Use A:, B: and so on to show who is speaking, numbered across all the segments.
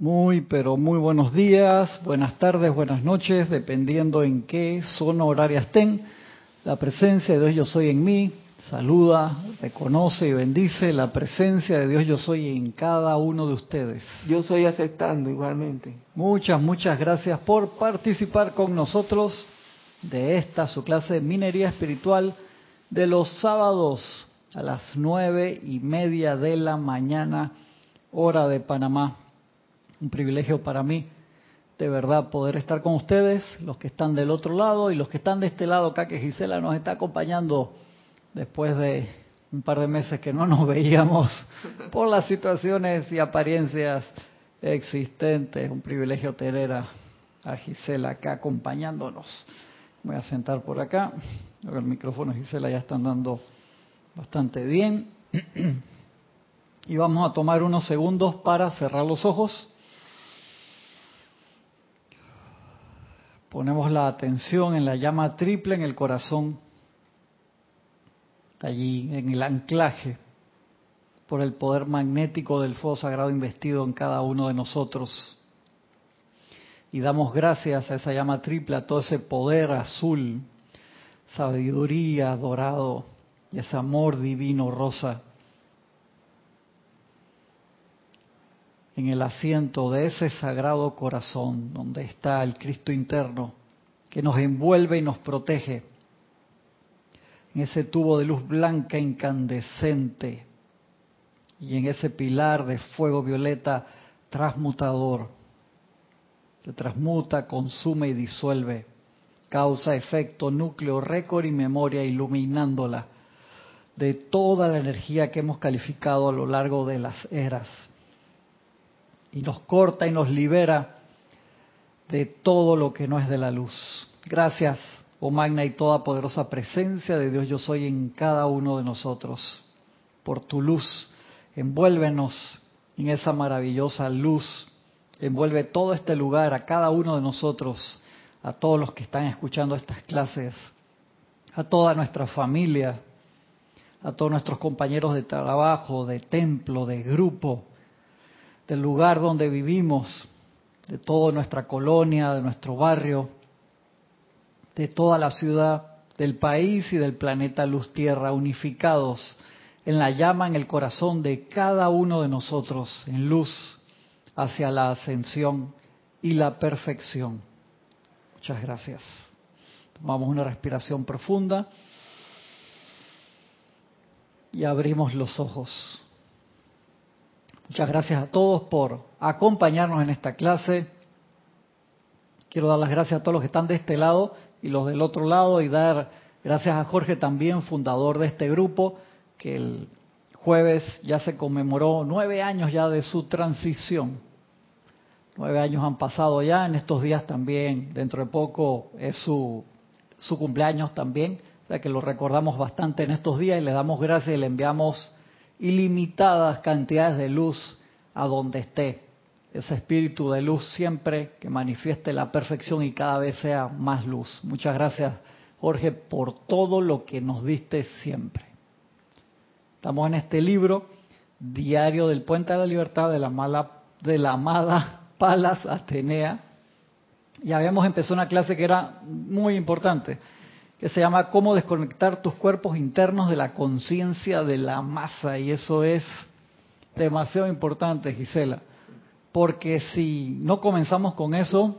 A: Muy, pero muy buenos días, buenas tardes, buenas noches, dependiendo en qué zona horaria estén. La presencia de Dios yo soy en mí, saluda, reconoce y bendice la presencia de Dios yo soy en cada uno de ustedes.
B: Yo soy aceptando igualmente.
A: Muchas, muchas gracias por participar con nosotros de esta, su clase de minería espiritual de los sábados a las nueve y media de la mañana, hora de Panamá. Un privilegio para mí, de verdad, poder estar con ustedes, los que están del otro lado y los que están de este lado acá, que Gisela nos está acompañando después de un par de meses que no nos veíamos por las situaciones y apariencias existentes. Un privilegio tener a, a Gisela acá acompañándonos. Voy a sentar por acá. El micrófono Gisela ya están dando bastante bien. Y vamos a tomar unos segundos para cerrar los ojos. Ponemos la atención en la llama triple en el corazón, allí en el anclaje, por el poder magnético del fuego sagrado investido en cada uno de nosotros. Y damos gracias a esa llama triple, a todo ese poder azul, sabiduría dorado y ese amor divino rosa en el asiento de ese sagrado corazón donde está el Cristo interno que nos envuelve y nos protege, en ese tubo de luz blanca incandescente y en ese pilar de fuego violeta transmutador, que transmuta, consume y disuelve, causa, efecto, núcleo, récord y memoria, iluminándola de toda la energía que hemos calificado a lo largo de las eras y nos corta y nos libera de todo lo que no es de la luz. Gracias, oh magna y toda poderosa presencia de Dios yo soy en cada uno de nosotros. Por tu luz, envuélvenos en esa maravillosa luz. Envuelve todo este lugar, a cada uno de nosotros, a todos los que están escuchando estas clases, a toda nuestra familia, a todos nuestros compañeros de trabajo, de templo, de grupo, del lugar donde vivimos, de toda nuestra colonia, de nuestro barrio, de toda la ciudad, del país y del planeta Luz Tierra, unificados en la llama en el corazón de cada uno de nosotros, en luz hacia la ascensión y la perfección. Muchas gracias. Tomamos una respiración profunda y abrimos los ojos. Muchas gracias a todos por acompañarnos en esta clase. Quiero dar las gracias a todos los que están de este lado y los del otro lado y dar gracias a Jorge también, fundador de este grupo, que el jueves ya se conmemoró nueve años ya de su transición. Nueve años han pasado ya, en estos días también, dentro de poco es su, su cumpleaños también, o sea que lo recordamos bastante en estos días y le damos gracias y le enviamos ilimitadas cantidades de luz a donde esté. Ese espíritu de luz siempre que manifieste la perfección y cada vez sea más luz. Muchas gracias, Jorge, por todo lo que nos diste siempre. Estamos en este libro, Diario del Puente de la Libertad de la, mala, de la amada Palas Atenea. Y habíamos empezado una clase que era muy importante que se llama Cómo desconectar tus cuerpos internos de la conciencia de la masa. Y eso es demasiado importante, Gisela. Porque si no comenzamos con eso,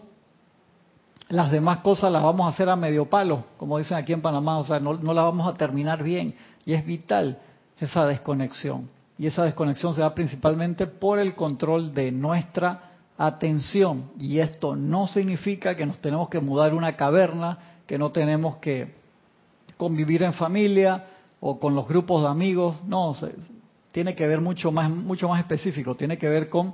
A: las demás cosas las vamos a hacer a medio palo, como dicen aquí en Panamá, o sea, no, no las vamos a terminar bien. Y es vital esa desconexión. Y esa desconexión se da principalmente por el control de nuestra atención. Y esto no significa que nos tenemos que mudar una caverna que no tenemos que convivir en familia o con los grupos de amigos, no, tiene que ver mucho más, mucho más específico, tiene que ver con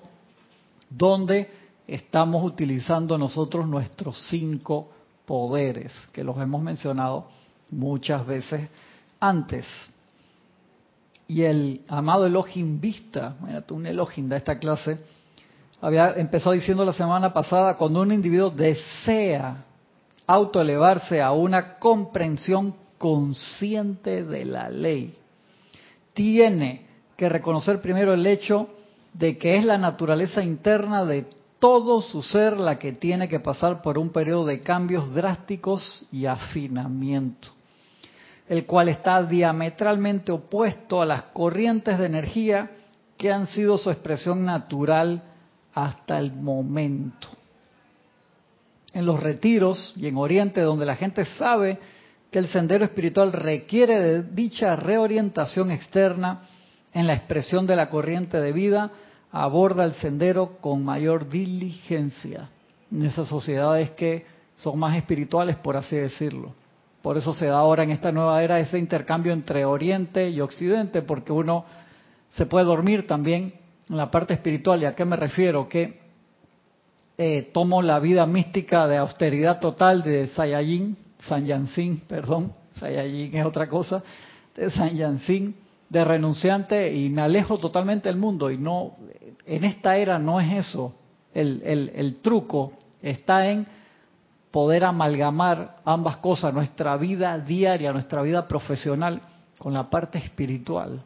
A: dónde estamos utilizando nosotros nuestros cinco poderes, que los hemos mencionado muchas veces antes. Y el amado Elohim Vista, imagínate un Elohim de esta clase, había empezado diciendo la semana pasada, cuando un individuo desea autoelevarse a una comprensión consciente de la ley. Tiene que reconocer primero el hecho de que es la naturaleza interna de todo su ser la que tiene que pasar por un periodo de cambios drásticos y afinamiento, el cual está diametralmente opuesto a las corrientes de energía que han sido su expresión natural hasta el momento. En los retiros y en Oriente, donde la gente sabe que el sendero espiritual requiere de dicha reorientación externa en la expresión de la corriente de vida, aborda el sendero con mayor diligencia en esas sociedades que son más espirituales, por así decirlo. Por eso se da ahora en esta nueva era ese intercambio entre Oriente y Occidente, porque uno se puede dormir también en la parte espiritual. ¿Y a qué me refiero? Que eh, tomo la vida mística de austeridad total de Sayajin, San Yansin, perdón, Sayajin es otra cosa, de San Yansin, de renunciante y me alejo totalmente del mundo y no, en esta era no es eso, el, el, el truco está en poder amalgamar ambas cosas, nuestra vida diaria, nuestra vida profesional con la parte espiritual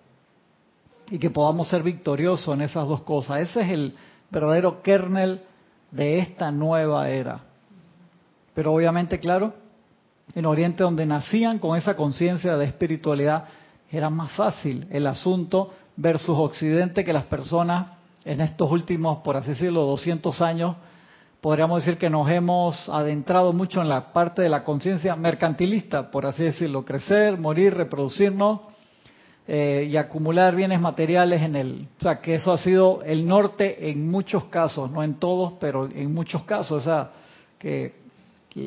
A: y que podamos ser victoriosos en esas dos cosas. Ese es el verdadero kernel de esta nueva era. Pero obviamente, claro, en Oriente donde nacían con esa conciencia de espiritualidad, era más fácil el asunto versus Occidente que las personas en estos últimos, por así decirlo, 200 años, podríamos decir que nos hemos adentrado mucho en la parte de la conciencia mercantilista, por así decirlo, crecer, morir, reproducirnos eh, y acumular bienes materiales en el... O sea, que eso ha sido el norte en muchos casos, no en todos, pero en muchos casos. O sea, que,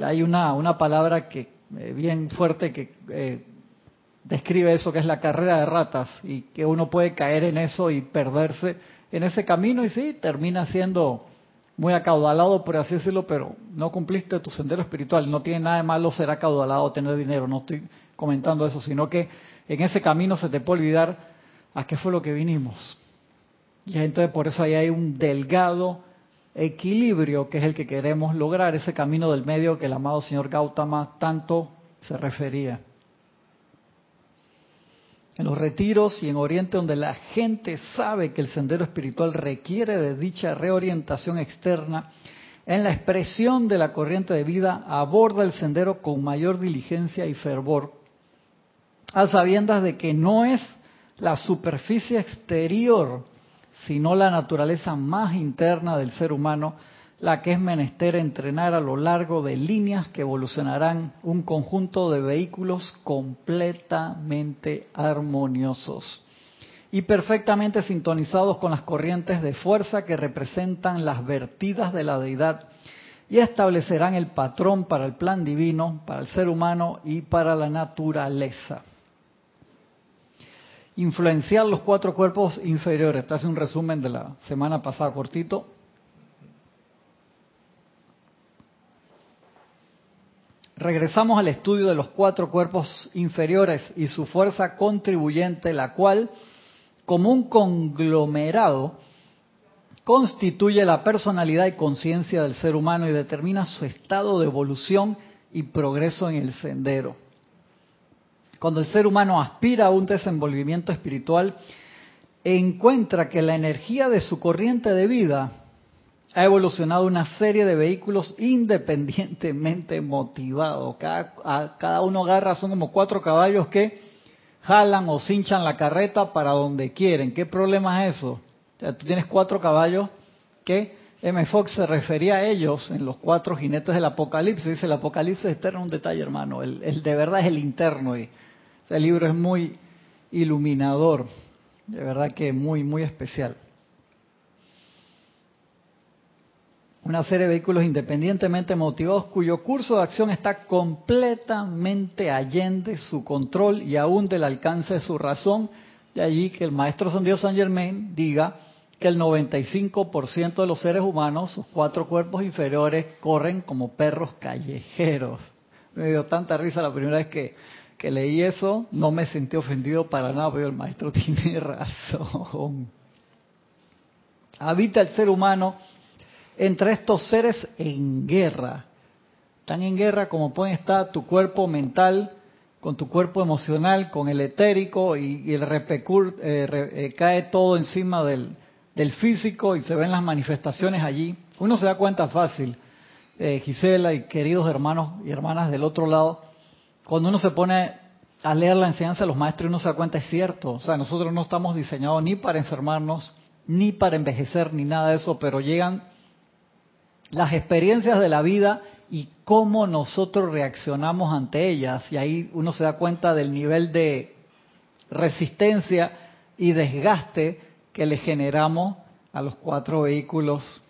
A: hay una, una palabra que eh, bien fuerte que eh, describe eso, que es la carrera de ratas, y que uno puede caer en eso y perderse en ese camino, y sí, termina siendo muy acaudalado, por así decirlo, pero no cumpliste tu sendero espiritual. No tiene nada de malo ser acaudalado, tener dinero, no estoy comentando eso, sino que en ese camino se te puede olvidar a qué fue lo que vinimos. Y entonces por eso ahí hay un delgado equilibrio que es el que queremos lograr, ese camino del medio que el amado señor Gautama tanto se refería. En los retiros y en Oriente donde la gente sabe que el sendero espiritual requiere de dicha reorientación externa, en la expresión de la corriente de vida aborda el sendero con mayor diligencia y fervor, a sabiendas de que no es la superficie exterior, sino la naturaleza más interna del ser humano, la que es menester entrenar a lo largo de líneas que evolucionarán un conjunto de vehículos completamente armoniosos y perfectamente sintonizados con las corrientes de fuerza que representan las vertidas de la deidad y establecerán el patrón para el plan divino, para el ser humano y para la naturaleza influenciar los cuatro cuerpos inferiores. Te hace un resumen de la semana pasada cortito. Regresamos al estudio de los cuatro cuerpos inferiores y su fuerza contribuyente, la cual, como un conglomerado, constituye la personalidad y conciencia del ser humano y determina su estado de evolución y progreso en el sendero cuando el ser humano aspira a un desenvolvimiento espiritual, encuentra que la energía de su corriente de vida ha evolucionado una serie de vehículos independientemente motivados. Cada, cada uno agarra, son como cuatro caballos que jalan o cinchan la carreta para donde quieren. ¿Qué problema es eso? tú tienes cuatro caballos que M. Fox se refería a ellos en los cuatro jinetes del Apocalipsis. Dice, el Apocalipsis externo es un detalle, hermano. El, de verdad es el interno. Y este libro es muy iluminador, de verdad que muy, muy especial. Una serie de vehículos independientemente motivados cuyo curso de acción está completamente allende su control y aún del alcance de su razón. De allí que el maestro San Dios San Germain diga que el 95% de los seres humanos, sus cuatro cuerpos inferiores, corren como perros callejeros. Me dio tanta risa la primera vez que que leí eso, no me sentí ofendido para nada, pero el maestro tiene razón. Habita el ser humano entre estos seres en guerra. Tan en guerra como pueden estar tu cuerpo mental con tu cuerpo emocional, con el etérico y, el repecur, eh, eh, cae todo encima del, del físico y se ven las manifestaciones allí, uno se da cuenta fácil, eh, Gisela y queridos hermanos y hermanas del otro lado, cuando uno se pone a leer la enseñanza de los maestros, uno se da cuenta, es cierto, o sea, nosotros no estamos diseñados ni para enfermarnos, ni para envejecer, ni nada de eso, pero llegan las experiencias de la vida y cómo nosotros reaccionamos ante ellas. Y ahí uno se da cuenta del nivel de resistencia y desgaste que le generamos a los cuatro vehículos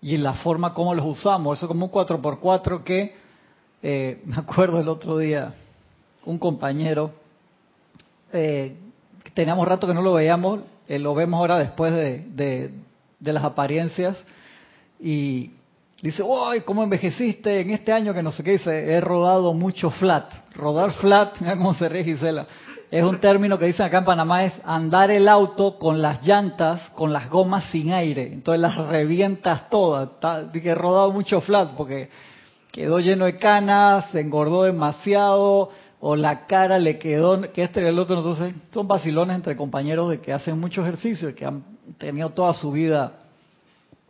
A: y la forma como los usamos. Eso como un 4x4 que, eh, me acuerdo el otro día, un compañero, eh, teníamos rato que no lo veíamos, eh, lo vemos ahora después de, de las apariencias, y Dice, ¡ay, cómo envejeciste en este año que no sé qué! Dice, he rodado mucho flat. Rodar flat, mira cómo se ríe. Es un término que dicen acá en Panamá, es andar el auto con las llantas, con las gomas sin aire. Entonces las revientas todas. Dije, he rodado mucho flat porque quedó lleno de canas, se engordó demasiado, o la cara le quedó, que este y el otro. Entonces son vacilones entre compañeros de que hacen mucho ejercicio, que han tenido toda su vida.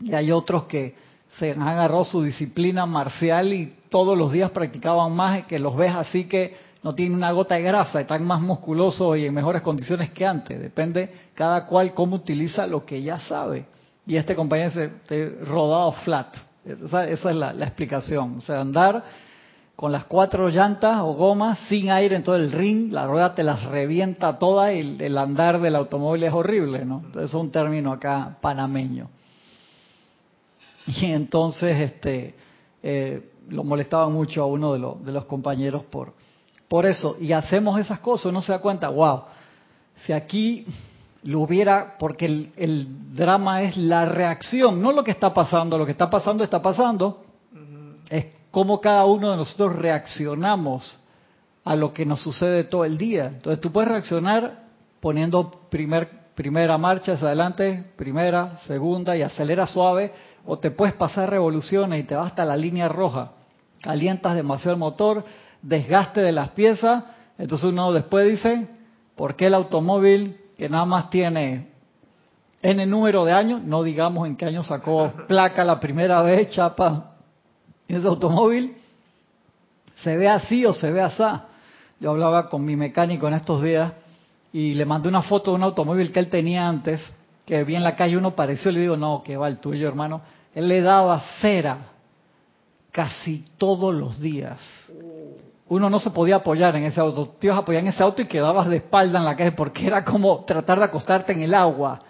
A: Y hay otros que se han agarrado su disciplina marcial y todos los días practicaban más, que los ves así que no tienen una gota de grasa, están más musculosos y en mejores condiciones que antes. Depende cada cual cómo utiliza lo que ya sabe. Y este compañero se rodado flat. Esa, es la, explicación. O sea, andar con las cuatro llantas o gomas sin aire en todo el ring, la rueda te las revienta toda y el andar del automóvil es horrible, ¿no? Es un término acá panameño. Y entonces este, eh, lo molestaba mucho a uno de, de, los compañeros por, por eso. Y hacemos esas cosas, uno se da cuenta, wow, si aquí lo hubiera, porque el, el, drama es la reacción, no lo que está pasando, lo que está pasando está pasando, es cómo cada uno de nosotros reaccionamos a lo que nos sucede todo el día. Entonces tú puedes reaccionar poniendo primer, primera marcha hacia adelante, primera, segunda y acelera suave o te puedes pasar revoluciones y te vas hasta la línea roja. Calientas demasiado el motor, desgaste de las piezas, entonces uno después dice, ¿por qué el automóvil que nada más tiene N número de años, no digamos en qué año sacó placa la primera vez, chapa, ese automóvil, se ve así o se ve así? Yo hablaba con mi mecánico en estos días y le mandé una foto de un automóvil que él tenía antes, que vi en la calle uno pareció, le digo, no, que va el tuyo, hermano él le daba cera casi todos los días. Uno no se podía apoyar en ese auto. Te ibas a apoyar en ese auto y quedabas de espalda en la calle porque era como tratar de acostarte en el agua.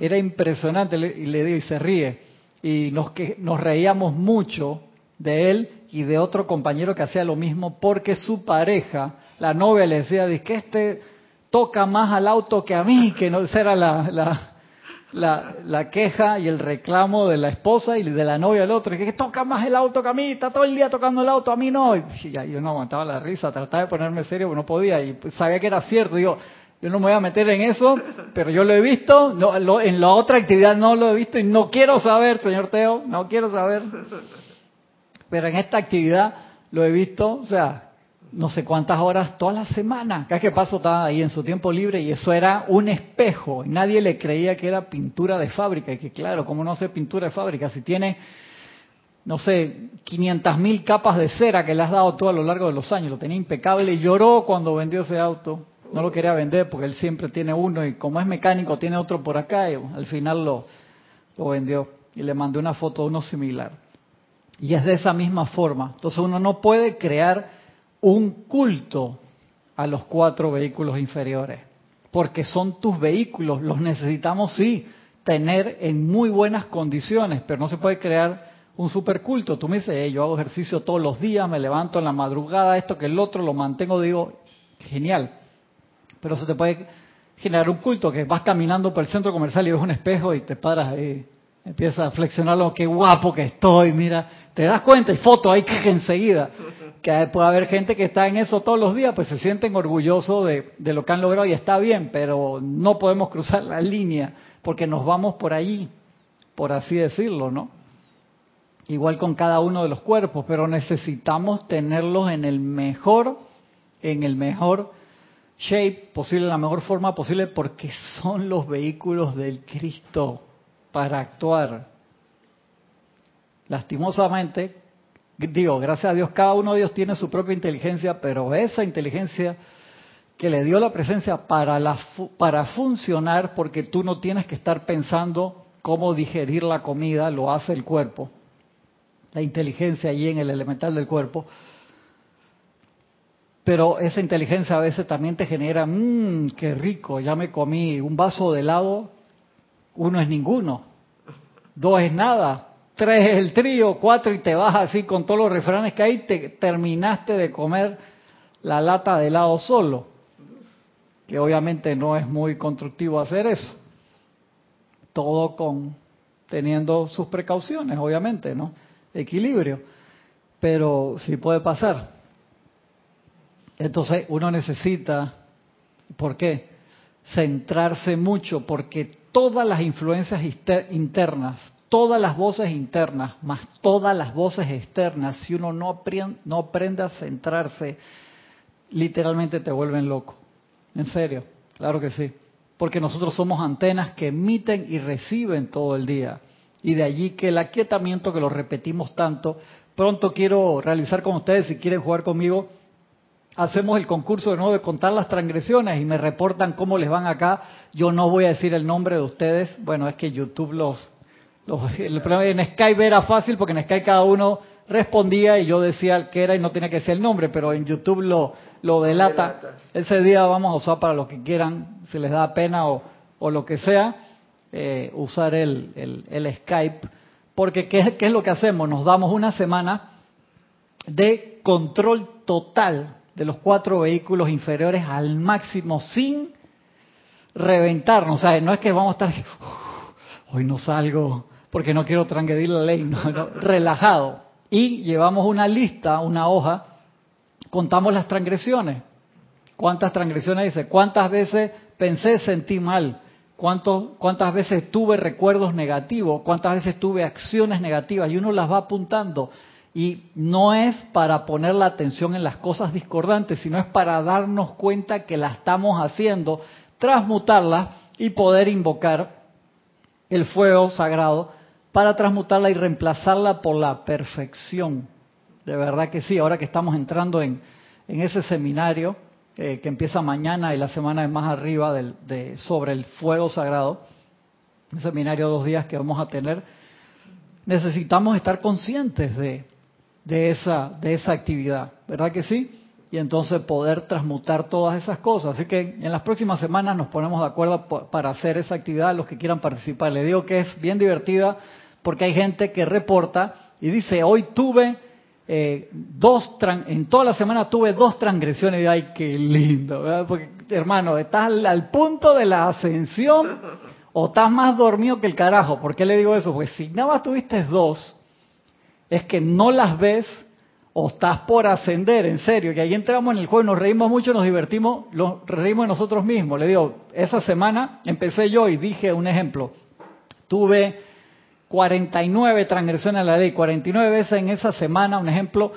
A: Era impresionante y le digo, y se ríe. Y nos, que, nos reíamos mucho de él y de otro compañero que hacía lo mismo porque su pareja, la novia, le decía, que este toca más al auto que a mí, que no, esa era la, la, queja y el reclamo de la esposa y de la novia del otro, que toca más el auto que a mí, está todo el día tocando el auto, a mí no. Y yo no aguantaba la risa, trataba de ponerme serio, pero no podía y sabía que era cierto. Digo, yo no me voy a meter en eso, pero yo lo he visto, no, en la otra actividad no lo he visto y no quiero saber, señor Teo, no quiero saber. Pero en esta actividad lo he visto, o sea, no sé cuántas horas toda la semana. Cada que paso estaba ahí en su tiempo libre y eso era un espejo. Nadie le creía que era pintura de fábrica. Y que claro, ¿cómo no hace pintura de fábrica? Si tiene, no sé, 500 mil capas de cera que le has dado todo a lo largo de los años. Lo tenía impecable y lloró cuando vendió ese auto. No lo quería vender porque él siempre tiene uno y como es mecánico tiene otro por acá y al final lo, lo vendió. Y le mandé una foto de uno similar. Y es de esa misma forma. Entonces uno no puede crear un culto a los cuatro vehículos inferiores, porque son tus vehículos, los necesitamos sí tener en muy buenas condiciones, pero no se puede crear un superculto. Tú me dices, yo hago ejercicio todos los días, me levanto en la madrugada, esto que el otro, lo mantengo, digo, genial. Pero se te puede generar un culto que vas caminando por el centro comercial y ves un espejo y te paras ahí, empiezas a flexionarlo, qué guapo que estoy, mira, te das cuenta y foto ahí que enseguida que puede haber gente que está en eso todos los días, pues se sienten orgullosos de, lo que han logrado y está bien, pero no podemos cruzar la línea porque nos vamos por allí, por así decirlo, ¿no? Igual con cada uno de los cuerpos, pero necesitamos tenerlos en el mejor, en el mejor shape posible, la mejor forma posible, porque son los vehículos del Cristo. para actuar. Lastimosamente, digo, gracias a Dios, cada uno de ellos tiene su propia inteligencia, pero esa inteligencia que le dio la presencia para, la, para funcionar, porque tú no tienes que estar pensando cómo digerir la comida, lo hace el cuerpo, la inteligencia allí en el elemental del cuerpo. Pero esa inteligencia a veces también te genera, mmm, qué rico, ya me comí un vaso de helado, uno es ninguno, dos es nada, tres es el trío, cuatro y te vas así con todos los refranes que hay, te terminaste de comer la lata de helado solo que obviamente no es muy constructivo hacer eso. Todo con teniendo sus precauciones, obviamente, ¿no? Equilibrio. Pero sí puede pasar. Entonces uno necesita, ¿por qué? Centrarse mucho, porque todas las influencias internas, todas las voces internas, más todas las voces externas, si uno no aprende, no aprende a centrarse, literalmente te vuelven loco. En serio, claro que sí. Porque nosotros somos antenas que emiten y reciben todo el día. Y de allí que el aquietamiento que lo repetimos tanto, pronto quiero realizar con ustedes, si quieren jugar conmigo, hacemos el concurso de nuevo de contar las transgresiones y me reportan cómo les van acá. Yo no voy a decir el nombre de ustedes. Bueno, es que YouTube los... el en Skype era fácil porque en Skype cada uno respondía y yo decía que era y no tenía que decir el nombre, pero en YouTube lo, lo delata. Ese día vamos a usar para los que quieran, si les da pena o, o lo que sea, eh, usar el, el, Skype. Porque ¿qué, ¿qué es lo que hacemos? Nos damos una semana de control total de los cuatro vehículos inferiores al máximo sin reventarnos. O sea, no es que vamos a estar, hoy no salgo porque no quiero transgredir la ley, relajado y llevamos una lista, una hoja, contamos las transgresiones. ¿Cuántas transgresiones dice? ¿Cuántas veces pensé, sentí mal? ¿Cuántas veces tuve recuerdos negativos? ¿Cuántas veces tuve acciones negativas? Y uno las va apuntando. Y no es para poner la atención en las cosas discordantes, sino es para darnos cuenta que la estamos haciendo, transmutarlas y poder invocar el fuego sagrado para transmutarla y reemplazarla por la perfección. De verdad que sí, ahora que estamos entrando en, ese seminario eh, que empieza mañana y la semana de más arriba de, sobre el fuego sagrado, un seminario de dos días que vamos a tener, necesitamos estar conscientes de, de, esa, de esa actividad, ¿verdad que sí? Y entonces poder transmutar todas esas cosas. Así que en las próximas semanas nos ponemos de acuerdo para hacer esa actividad, los que quieran participar. Le digo que es bien divertida porque hay gente que reporta y dice, hoy tuve eh, dos, en toda la semana tuve dos transgresiones y ay, qué lindo. Porque hermano, estás al, punto de la ascensión o estás más dormido que el carajo. ¿Por qué le digo eso? Porque si nada más tuviste dos, es que no las ves o estás por ascender, en serio, que ahí entramos en el juego, nos reímos mucho, nos divertimos, nos reímos de nosotros mismos. Le digo, esa semana empecé yo y dije un ejemplo. Tuve 49 transgresiones a la ley, 49 veces en esa semana, un ejemplo,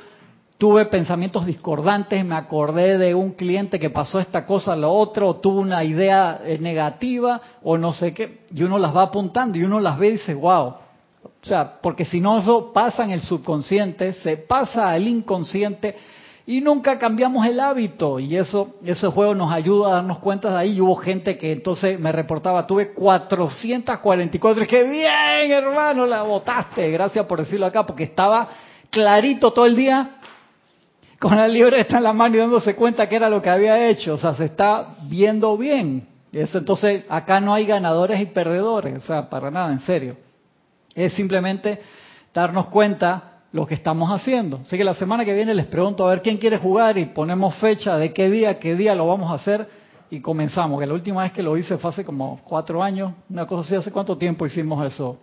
A: tuve pensamientos discordantes, me acordé de un cliente que pasó esta cosa lo otro, o tuve una idea eh, negativa, o no sé qué, y uno las va apuntando y uno las ve y dice, wow. O sea, porque si no eso pasa en el subconsciente, se pasa al inconsciente, y nunca cambiamos el hábito y eso ese juego nos ayuda a darnos cuenta de ahí. hubo gente que entonces me reportaba, tuve 444, qué bien hermano, la votaste, gracias por decirlo acá, porque estaba clarito todo el día con la libreta en la mano y dándose cuenta que era lo que había hecho, o sea, se está viendo bien. Eso, entonces acá no hay ganadores y perdedores, o sea, para nada, en serio. Es simplemente darnos cuenta lo que estamos haciendo. Así que la semana que viene les pregunto a ver quién quiere jugar y ponemos fecha de qué día, qué día lo vamos a hacer y comenzamos. Que la última vez que lo hice fue hace como cuatro años, una cosa así. ¿Hace cuánto tiempo hicimos eso?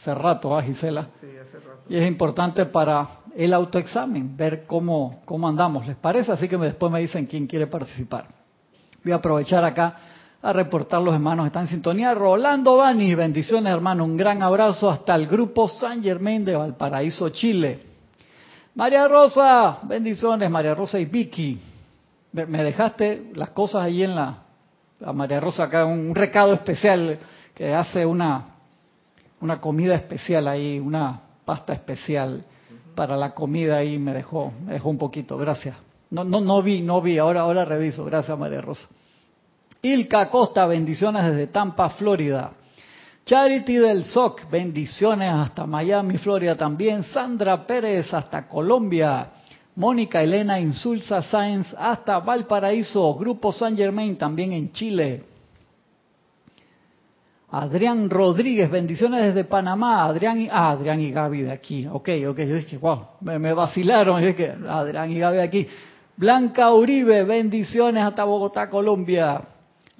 A: Hace rato, ¿ah, Gisela? Sí, hace rato. Y es importante para el autoexamen, ver cómo, cómo andamos. ¿Les parece? Así que después me dicen quién quiere participar. Voy a aprovechar acá a reportar los hermanos están en sintonía. Rolando Bani, bendiciones hermano, un gran abrazo hasta el grupo San Germain de Valparaíso, Chile. María Rosa, bendiciones, María Rosa y Vicky. Me dejaste las cosas ahí en la... A María Rosa acá un recado especial que hace una una comida especial ahí, una pasta especial para la comida ahí me dejó, me dejó un poquito, gracias. No, no, no vi, no vi, ahora, ahora reviso, gracias María Rosa. Ilka Costa, bendiciones desde Tampa, Florida. Charity del SOC, bendiciones hasta Miami, Florida también. Sandra Pérez hasta Colombia. Mónica Elena Insulza Sáenz hasta Valparaíso. Grupo San Germain también en Chile. Adrián Rodríguez, bendiciones desde Panamá. Adrián y, ah, Adrián y Gaby de aquí. Ok, ok. Yo dije, wow, me, vacilaron. Yo dije, Adrián y Gaby de aquí. Blanca Uribe, bendiciones hasta Bogotá, Colombia.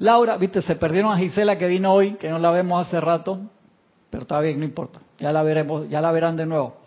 A: Laura, viste, se perdieron a Gisela que vino hoy, que no la vemos hace rato, pero está bien, no importa. Ya la veremos, ya la verán de nuevo.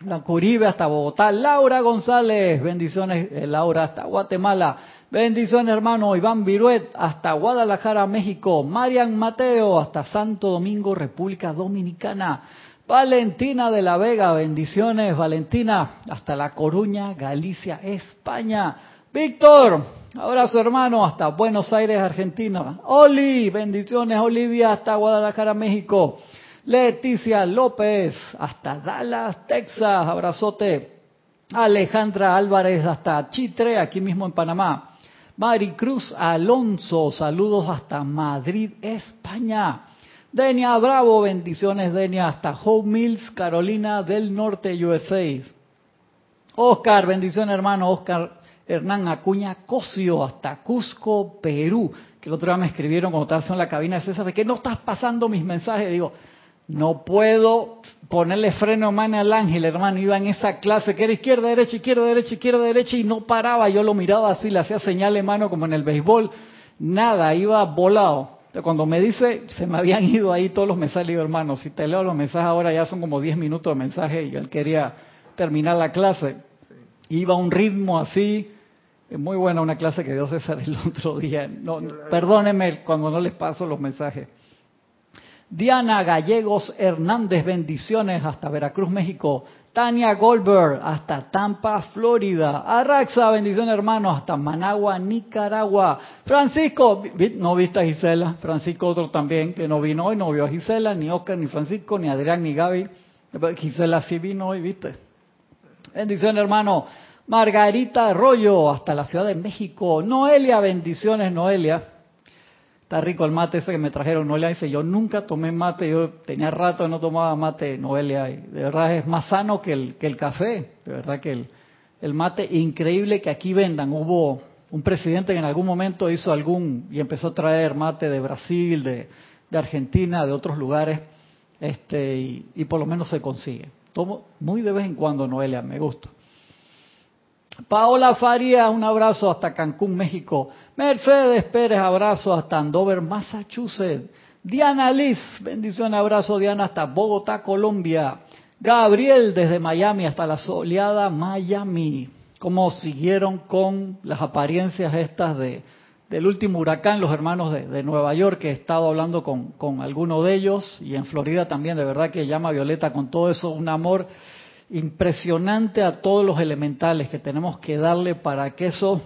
A: Blanca Uribe hasta Bogotá. Laura González, bendiciones, eh, Laura hasta Guatemala. Bendiciones, hermano Iván Viruet, hasta Guadalajara, México. Marian Mateo, hasta Santo Domingo, República Dominicana. Valentina de la Vega, bendiciones, Valentina, hasta La Coruña, Galicia, España. Víctor, abrazo hermano, hasta Buenos Aires, Argentina. Oli, bendiciones, Olivia, hasta Guadalajara, México. Leticia López, hasta Dallas, Texas, abrazote. Alejandra Álvarez, hasta Chitre, aquí mismo en Panamá. Maricruz Alonso, saludos hasta Madrid, España. Denia Bravo, bendiciones Denia hasta Home Mills, Carolina del Norte, USA. Oscar, bendiciones hermano Oscar Hernán Acuña Cosio hasta Cusco, Perú. Que el otro día me escribieron cuando estaba en la cabina de César de que no estás pasando mis mensajes. Digo, no puedo ponerle freno a mano al ángel, hermano. Iba en esa clase que era izquierda, derecha, izquierda, derecha, izquierda, derecha y no paraba. Yo lo miraba así, le hacía señal de mano como en el béisbol. Nada, iba volado. Cuando me dice, se me habían ido ahí todos los mensajes, digo, hermano, si te leo los mensajes ahora ya son como 10 minutos de mensaje y él quería terminar la clase. Iba a un ritmo así, muy buena una clase que dio César el otro día. No, perdónenme cuando no les paso los mensajes. Diana Gallegos Hernández, bendiciones hasta Veracruz, México. Tania Goldberg hasta Tampa, Florida. Arraxa, bendiciones hermanos, hasta Managua, Nicaragua. Francisco, no viste a Gisela. Francisco otro también que no vino hoy, no vio a Gisela, ni Oscar, ni Francisco, ni Adrián, ni Gaby. Gisela sí vino hoy, viste. Bendiciones hermano. Margarita Arroyo hasta la Ciudad de México. Noelia, bendiciones Noelia. Está rico el mate ese que me trajeron. Noelia dice, yo nunca tomé mate, yo tenía rato no tomaba mate, Noelia. Y de verdad es más sano que el, que el café. De verdad que el, el mate, increíble que aquí vendan. Hubo un presidente que en algún momento hizo algún y empezó a traer mate de Brasil, de, de Argentina, de otros lugares, este y, y, por lo menos se consigue. Tomo muy de vez en cuando, Noelia, me gusta. Paola Faría, un abrazo hasta Cancún, México. Mercedes Pérez, abrazo hasta Andover, Massachusetts. Diana Liz, bendición, abrazo Diana hasta Bogotá, Colombia. Gabriel desde Miami hasta la soleada Miami. ¿Cómo siguieron con las apariencias estas de, del último huracán, los hermanos de, de Nueva York, que he estado hablando con, con algunos de ellos, y en Florida también, de verdad que llama Violeta con todo eso, un amor impresionante a todos los elementales que tenemos que darle para que esos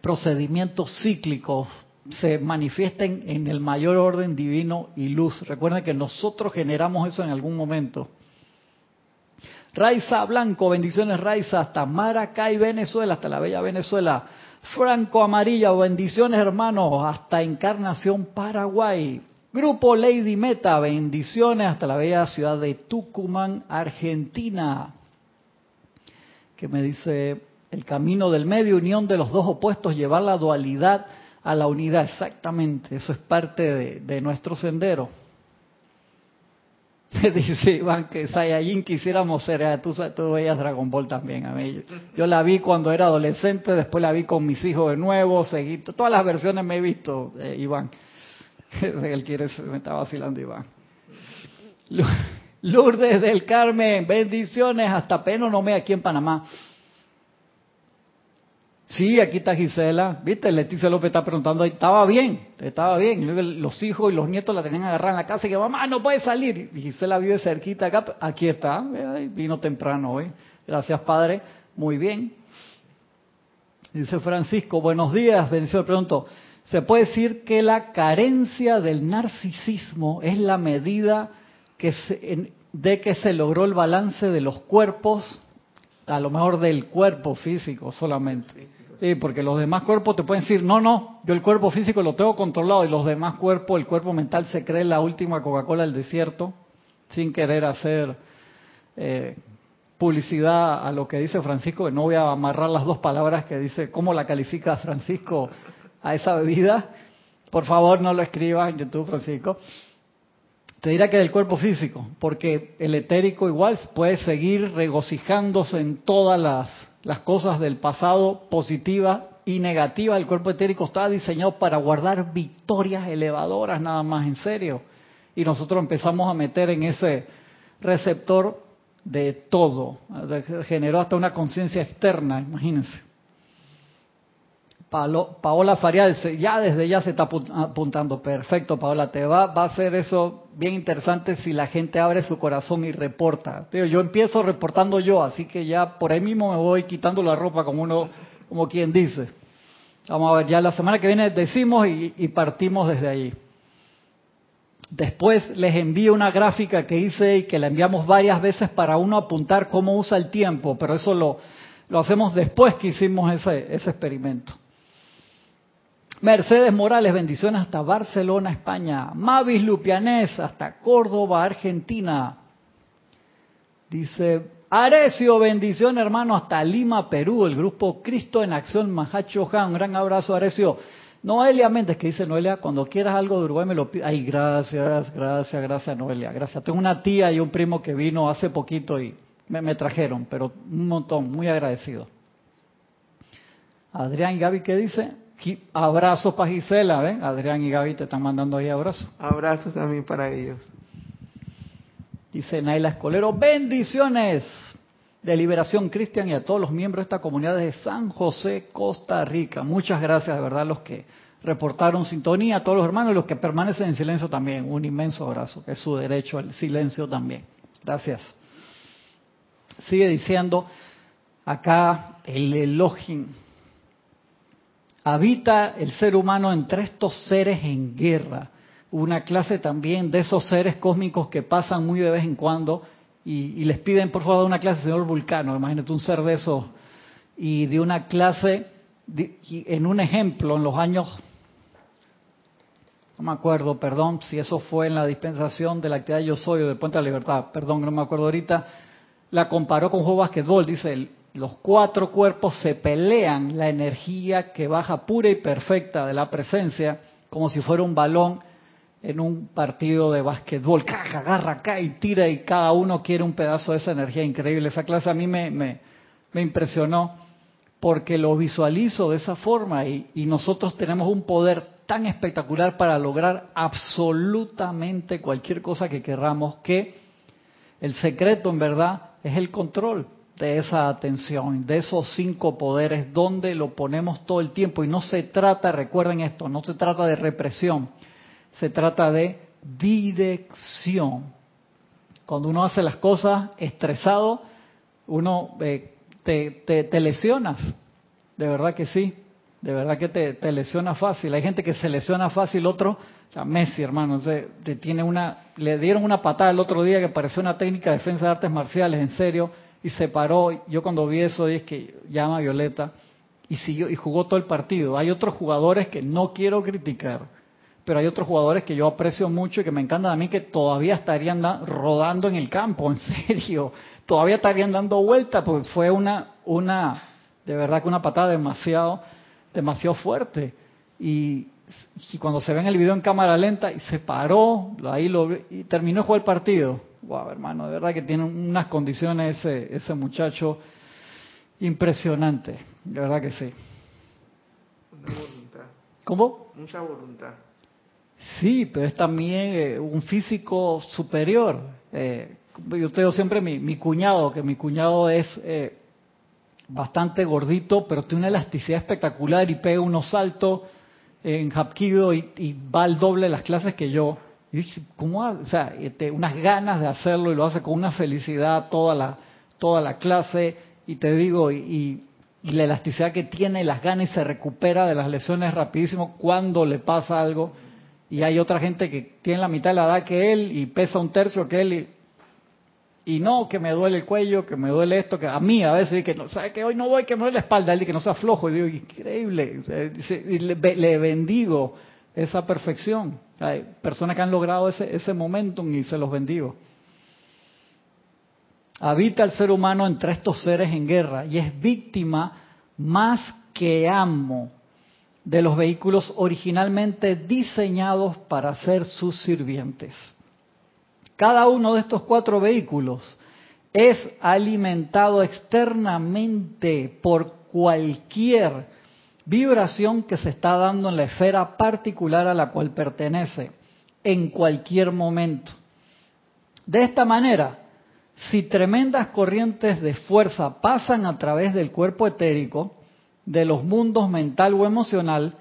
A: procedimientos cíclicos se manifiesten en el mayor orden divino y luz. Recuerden que nosotros generamos eso en algún momento. Raiza Blanco, bendiciones Raiza, hasta Maracay, Venezuela, hasta la bella Venezuela. Franco Amarilla, bendiciones hermanos, hasta Encarnación, Paraguay. Grupo Lady Meta, bendiciones hasta la bella ciudad de Tucumán, Argentina. Que me dice, el camino del medio, unión de los dos opuestos, llevar la dualidad a la unidad. Exactamente, eso es parte de, nuestro sendero. Dice Iván que Saiyajin quisiéramos ser, eh, tú, tú veías Dragon Ball también, a mí. Yo, la vi cuando era adolescente, después la vi con mis hijos de nuevo, seguí, todas las versiones me he visto, eh, Iván. Él quiere, me está vacilando Iván. Lourdes del Carmen, bendiciones hasta Penonomé aquí en Panamá. Sí, aquí está Gisela. Viste, Leticia López está preguntando estaba bien, estaba bien. Los hijos y los nietos la tenían agarrada en la casa y que mamá no puede salir. Y Gisela vive cerquita acá, aquí está, vino temprano hoy. Gracias Padre, muy bien. Dice Francisco, buenos días, bendiciones, pregunto. Se puede decir que la carencia del narcisismo es la medida que se, de que se logró el balance de los cuerpos, a lo mejor del cuerpo físico solamente. Sí, porque los demás cuerpos te pueden decir, no, no, yo el cuerpo físico lo tengo controlado y los demás cuerpos, el cuerpo mental se cree la última Coca-Cola del desierto, sin querer hacer eh, publicidad a lo que dice Francisco, que no voy a amarrar las dos palabras que dice, ¿cómo la califica Francisco a esa bebida? Por favor, no lo escribas en YouTube, Francisco. Te dirá que del cuerpo físico, porque el etérico igual puede seguir regocijándose en todas las las cosas del pasado positivas y negativas. El cuerpo etérico está diseñado para guardar victorias elevadoras nada más, en serio. Y nosotros empezamos a meter en ese receptor de todo. Generó hasta una conciencia externa, imagínense. Paola Faria ya desde ya se está apuntando. Perfecto, Paola, te va, va a ser eso bien interesante si la gente abre su corazón y reporta. Yo empiezo reportando yo, así que ya por ahí mismo me voy quitando la ropa como uno, como quien dice. Vamos a ver, ya la semana que viene decimos y, y partimos desde ahí. Después les envío una gráfica que hice y que la enviamos varias veces para uno apuntar cómo usa el tiempo, pero eso lo, lo hacemos después que hicimos ese, ese experimento. Mercedes Morales, bendiciones hasta Barcelona, España. Mavis Lupianés, hasta Córdoba, Argentina. Dice Arecio, bendición hermano, hasta Lima, Perú. El grupo Cristo en Acción, Mahacho Han. Un gran abrazo, Arecio. Noelia Méndez, que dice Noelia, cuando quieras algo de Uruguay me lo pido. Ay, gracias, gracias, gracias, Noelia, gracias. Tengo una tía y un primo que vino hace poquito y me, me trajeron, pero un montón, muy agradecido. Adrián y Gaby, ¿qué dice? Abrazos para Gisela, ¿ven? Adrián y Gaby te están mandando ahí abrazos.
B: Abrazos también para ellos.
A: Dice Naila Escolero, bendiciones de Liberación Cristian y a todos los miembros de esta comunidad de San José, Costa Rica. Muchas gracias, de verdad, los que reportaron sintonía, a todos los hermanos y los que permanecen en silencio también. Un inmenso abrazo, que es su derecho al silencio también. Gracias. Sigue diciendo acá el Elohim habita el ser humano entre estos seres en guerra. Una clase también de esos seres cósmicos que pasan muy de vez en cuando y, les piden por favor una clase, señor Vulcano, imagínate un ser de esos, y de una clase, en un ejemplo, en los años, no me acuerdo, perdón, si eso fue en la dispensación de la actividad Yo Soy o de Puente de la Libertad, perdón, no me acuerdo ahorita, la comparó con juego basquetbol, dice él, los cuatro cuerpos se pelean la energía que baja pura y perfecta de la presencia, como si fuera un balón en un partido de básquetbol. Caja, agarra acá y tira y cada uno quiere un pedazo de esa energía increíble. Esa clase a mí me, me, impresionó porque lo visualizo de esa forma y, y nosotros tenemos un poder tan espectacular para lograr absolutamente cualquier cosa que querramos que el secreto en verdad es el control de esa atención, de esos cinco poderes, donde lo ponemos todo el tiempo. Y no se trata, recuerden esto, no se trata de represión, se trata de dirección. Cuando uno hace las cosas estresado, uno eh, te, te, lesionas, de verdad que sí, de verdad que te, te lesiona fácil. Hay gente que se lesiona fácil, otro, o sea, Messi, hermano, se, tiene una, le dieron una patada el otro día que pareció una técnica de defensa de artes marciales, en serio, y se paró. Yo cuando vi eso dije que llama a Violeta y siguió y jugó todo el partido. Hay otros jugadores que no quiero criticar, pero hay otros jugadores que yo aprecio mucho y que me encantan a mí que todavía estarían rodando en el campo, en serio, todavía estarían dando vueltas porque fue una una de verdad que una patada demasiado demasiado fuerte y, cuando se ve en el video en cámara lenta y se paró, ahí lo y terminó de jugar el partido wow, hermano, de verdad que tiene unas condiciones ese, ese muchacho impresionante, de verdad que sí.
B: voluntad.
A: ¿Cómo?
B: Mucha voluntad.
A: Sí, pero es también eh, un físico superior. Eh, yo tengo siempre mi, mi, cuñado, que mi cuñado es eh, bastante gordito, pero tiene una elasticidad espectacular y pega unos saltos en Hapkido y, y va al doble de las clases que yo. Y dije, ¿cómo? O sea, este, unas ganas de hacerlo y lo hace con una felicidad toda la, toda la clase. Y te digo, y, y, la elasticidad que tiene, las ganas y se recupera de las lesiones rapidísimo cuando le pasa algo. y hay otra gente que tiene la mitad de la edad que él y pesa un tercio que él y, no, que me duele el cuello, que me duele esto, que a mí a veces, que no, ¿sabe que hoy no voy, que me duele la espalda, él que no sea flojo, y digo, increíble, y le, bendigo esa perfección. Hay personas que han logrado ese, ese momentum y se los bendigo. Habita el ser humano entre estos seres en guerra y es víctima más que amo de los vehículos originalmente diseñados para ser sus sirvientes. Cada uno de estos cuatro vehículos es alimentado externamente por cualquier vibración que se está dando en la esfera particular a la cual pertenece, en cualquier momento. De esta manera, si tremendas corrientes de fuerza pasan a través del cuerpo etérico, de los mundos mental o emocional,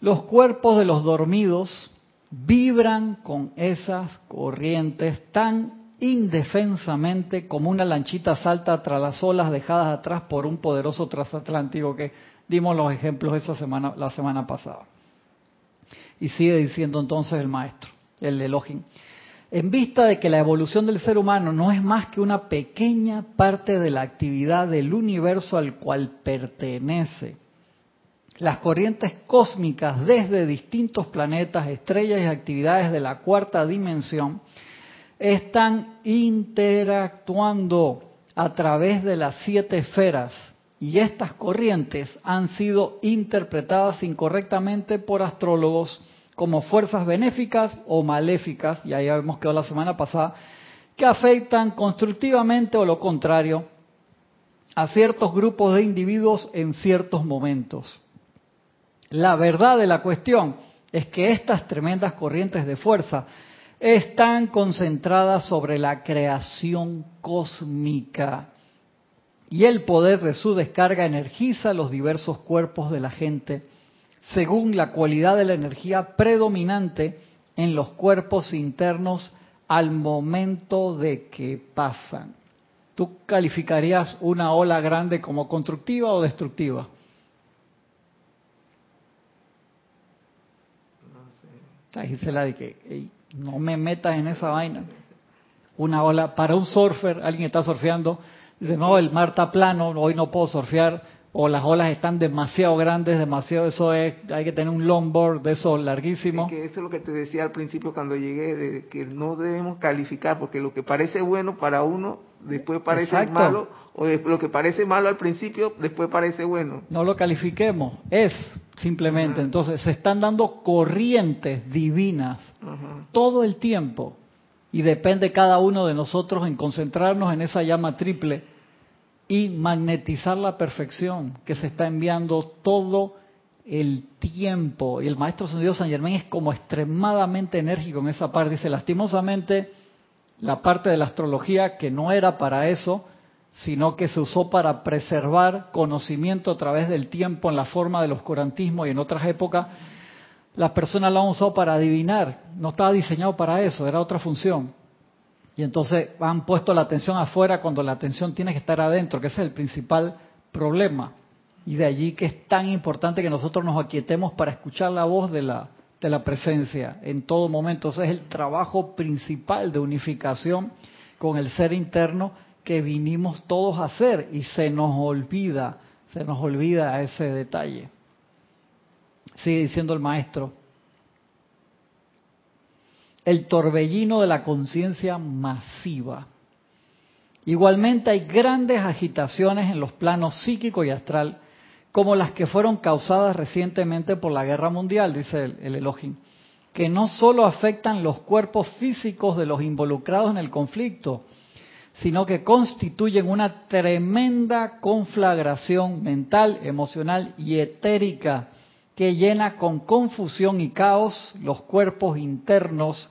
A: los cuerpos de los dormidos vibran con esas corrientes tan indefensamente como una lanchita salta tras las olas dejadas atrás por un poderoso transatlántico que dimos los ejemplos esa semana, la semana pasada. Y sigue diciendo entonces el maestro, el Elohim en vista de que la evolución del ser humano no es más que una pequeña parte de la actividad del universo al cual pertenece. Las corrientes cósmicas desde distintos planetas, estrellas y actividades de la cuarta dimensión están interactuando a través de las siete esferas y estas corrientes han sido interpretadas incorrectamente por astrólogos como fuerzas benéficas o maléficas, y ahí hemos quedado la semana pasada, que afectan constructivamente o lo contrario a ciertos grupos de individuos en ciertos momentos. La verdad de la cuestión es que estas tremendas corrientes de fuerza están concentradas sobre la creación cósmica y el poder de su descarga energiza los diversos cuerpos de la gente según la cualidad de la energía predominante en los cuerpos internos al momento de que pasan. ¿Tú calificarías una ola grande como constructiva o destructiva? Ahí de que no me metas en esa vaina. Una ola para un surfer, alguien está surfeando, dice, no, el mar está plano, hoy no puedo surfear o las olas están demasiado grandes, demasiado, eso es, hay que tener un longboard de esos larguísimos.
B: que eso es lo que te decía al principio cuando llegué, de que no debemos calificar, porque lo que parece bueno para uno, después parece malo, o lo que parece malo al principio, después parece bueno.
A: No lo califiquemos, es simplemente. Entonces, se están dando corrientes divinas todo el tiempo, y depende cada uno de nosotros en concentrarnos en esa llama triple y magnetizar la perfección que se está enviando todo el tiempo. Y el maestro Sendido San Germán es como extremadamente enérgico en esa parte. Dice, lastimosamente, la parte de la astrología que no era para eso, sino que se usó para preservar conocimiento a través del tiempo en la forma del oscurantismo y en otras épocas, las personas lo han usado para adivinar. No estaba diseñado para eso, era otra función. Y entonces han puesto la atención afuera cuando la atención tiene que estar adentro, que ese es el principal problema. Y de allí que es tan importante que nosotros nos aquietemos para escuchar la voz de la, de la presencia en todo momento. Ese es el trabajo principal de unificación con el ser interno que vinimos todos a hacer y se nos olvida, se nos olvida ese detalle. Sigue diciendo el maestro, el torbellino de la conciencia masiva. Igualmente hay grandes agitaciones en los planos psíquico y astral, como las que fueron causadas recientemente por la guerra mundial, dice el, el Elohim, que no solo afectan los cuerpos físicos de los involucrados en el conflicto, sino que constituyen una tremenda conflagración mental, emocional y etérica que llena con confusión y caos los cuerpos internos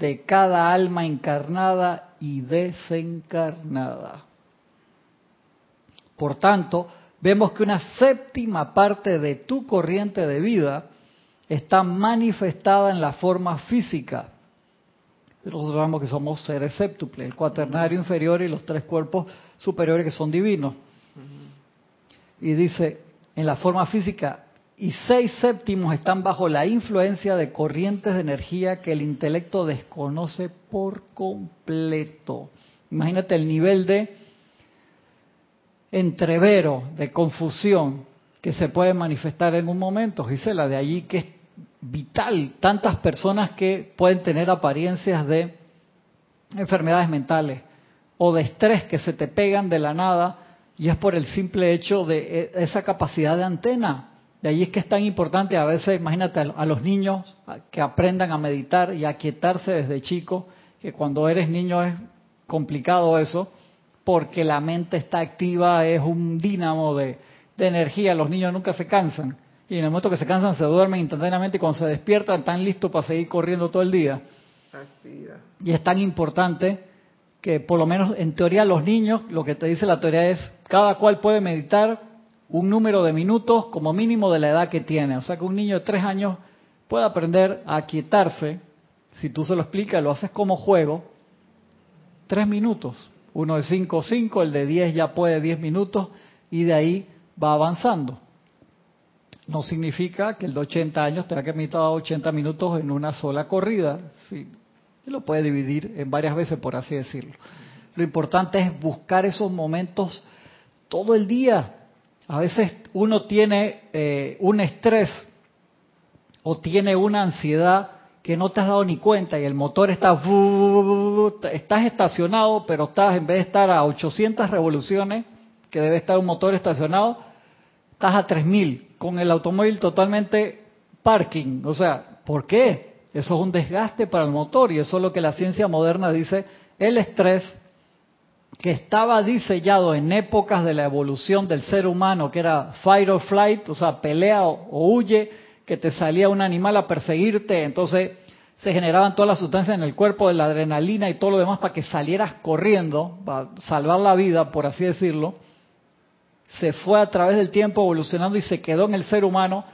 A: de cada alma encarnada y desencarnada. Por tanto, vemos que una séptima parte de tu corriente de vida está manifestada en la forma física. Nosotros sabemos que somos seres séptuples, el cuaternario inferior y los tres cuerpos superiores que son divinos. Y dice, en la forma física y seis séptimos están bajo la influencia de corrientes de energía que el intelecto desconoce por completo. Imagínate el nivel de entrevero, de confusión que se puede manifestar en un momento, Gisela, de allí que es vital tantas personas que pueden tener apariencias de enfermedades mentales o de estrés que se te pegan de la nada y es por el simple hecho de e, esa capacidad de antena. De ahí es que es tan importante a veces, imagínate a los niños que aprendan a meditar y a quietarse desde chico, que cuando eres niño es complicado eso, porque la mente está activa, es un dínamo de, de energía, los niños nunca se cansan. Y en el momento que se cansan se duermen instantáneamente y cuando se despiertan están listos para seguir corriendo todo el día. Y es tan importante que por lo menos en teoría los niños, lo que te dice la teoría es, cada cual puede meditar un número de minutos como mínimo de la edad que tiene. O sea que un niño de tres años puede aprender a quietarse, si tú se lo explicas, lo haces como juego, tres minutos. Uno de cinco, cinco, el de diez ya puede diez minutos y de ahí va avanzando. No significa que el de 80 años tenga que meditar 80 minutos en una sola corrida. Sí, lo puede dividir en varias veces, por así decirlo. Lo importante es buscar esos momentos todo el día. A veces uno tiene eh, un estrés o tiene una ansiedad que no te has dado ni cuenta y el motor está estás estacionado, pero estás en vez de estar a 800 revoluciones, que debe estar un motor estacionado, estás a 3000 con el automóvil totalmente parking. O sea, ¿por qué? Eso es un desgaste para el motor y eso es lo que la ciencia moderna dice, el estrés que estaba diseñado en épocas de la evolución del ser humano, que era fight or flight, o sea, pelea o, huye, que te salía un animal a perseguirte, entonces se generaban todas las sustancias en el cuerpo de la adrenalina y todo lo demás para que salieras corriendo, para salvar la vida, por así decirlo, se fue a través del tiempo evolucionando y se quedó en el ser humano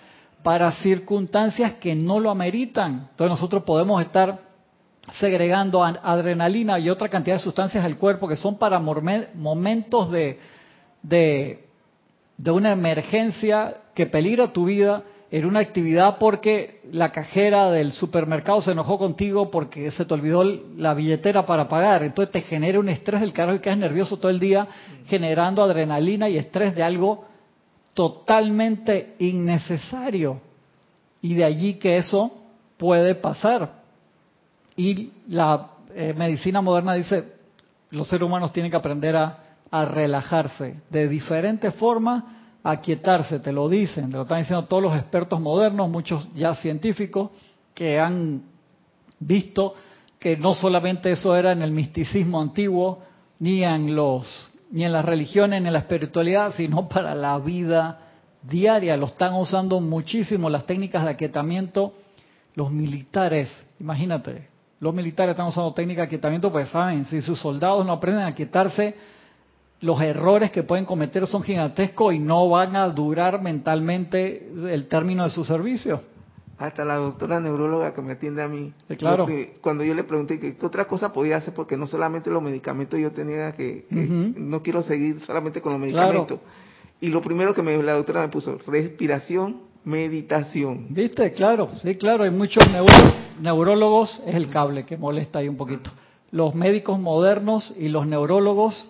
A: para circunstancias que no lo ameritan. Entonces nosotros podemos estar segregando adrenalina y otra cantidad de sustancias del cuerpo que son para momentos de, de, una emergencia que peligra tu vida en una actividad porque la cajera del supermercado se enojó contigo porque se te olvidó la billetera para pagar. Entonces te genera un estrés del carajo y quedas nervioso todo el día generando adrenalina y estrés de algo totalmente innecesario. Y de allí que eso puede pasar. Y la eh, medicina moderna dice, los seres humanos tienen que aprender a, relajarse de diferentes formas, a quietarse, te lo dicen, te lo están diciendo todos los expertos modernos, muchos ya científicos, que han visto que no solamente eso era en el misticismo antiguo, ni en los ni en las religiones, ni en la espiritualidad, sino para la vida diaria. Lo están usando muchísimo las técnicas de aquietamiento los militares. Imagínate, los militares están usando técnicas de aquietamiento pues saben, si sus soldados no aprenden a quietarse, los errores que pueden cometer son gigantescos y no van a durar mentalmente el término de su servicio.
B: Hasta la doctora neuróloga que me atiende a mí,
A: claro.
B: cuando yo le pregunté qué otra cosa podía hacer, porque no solamente los medicamentos yo tenía que, no quiero seguir solamente con los medicamentos. Y lo primero que me, la doctora me puso, respiración, meditación.
A: ¿Viste? Claro, sí, claro, hay muchos neurólogos, es el cable que molesta ahí un poquito. Los médicos modernos y los neurólogos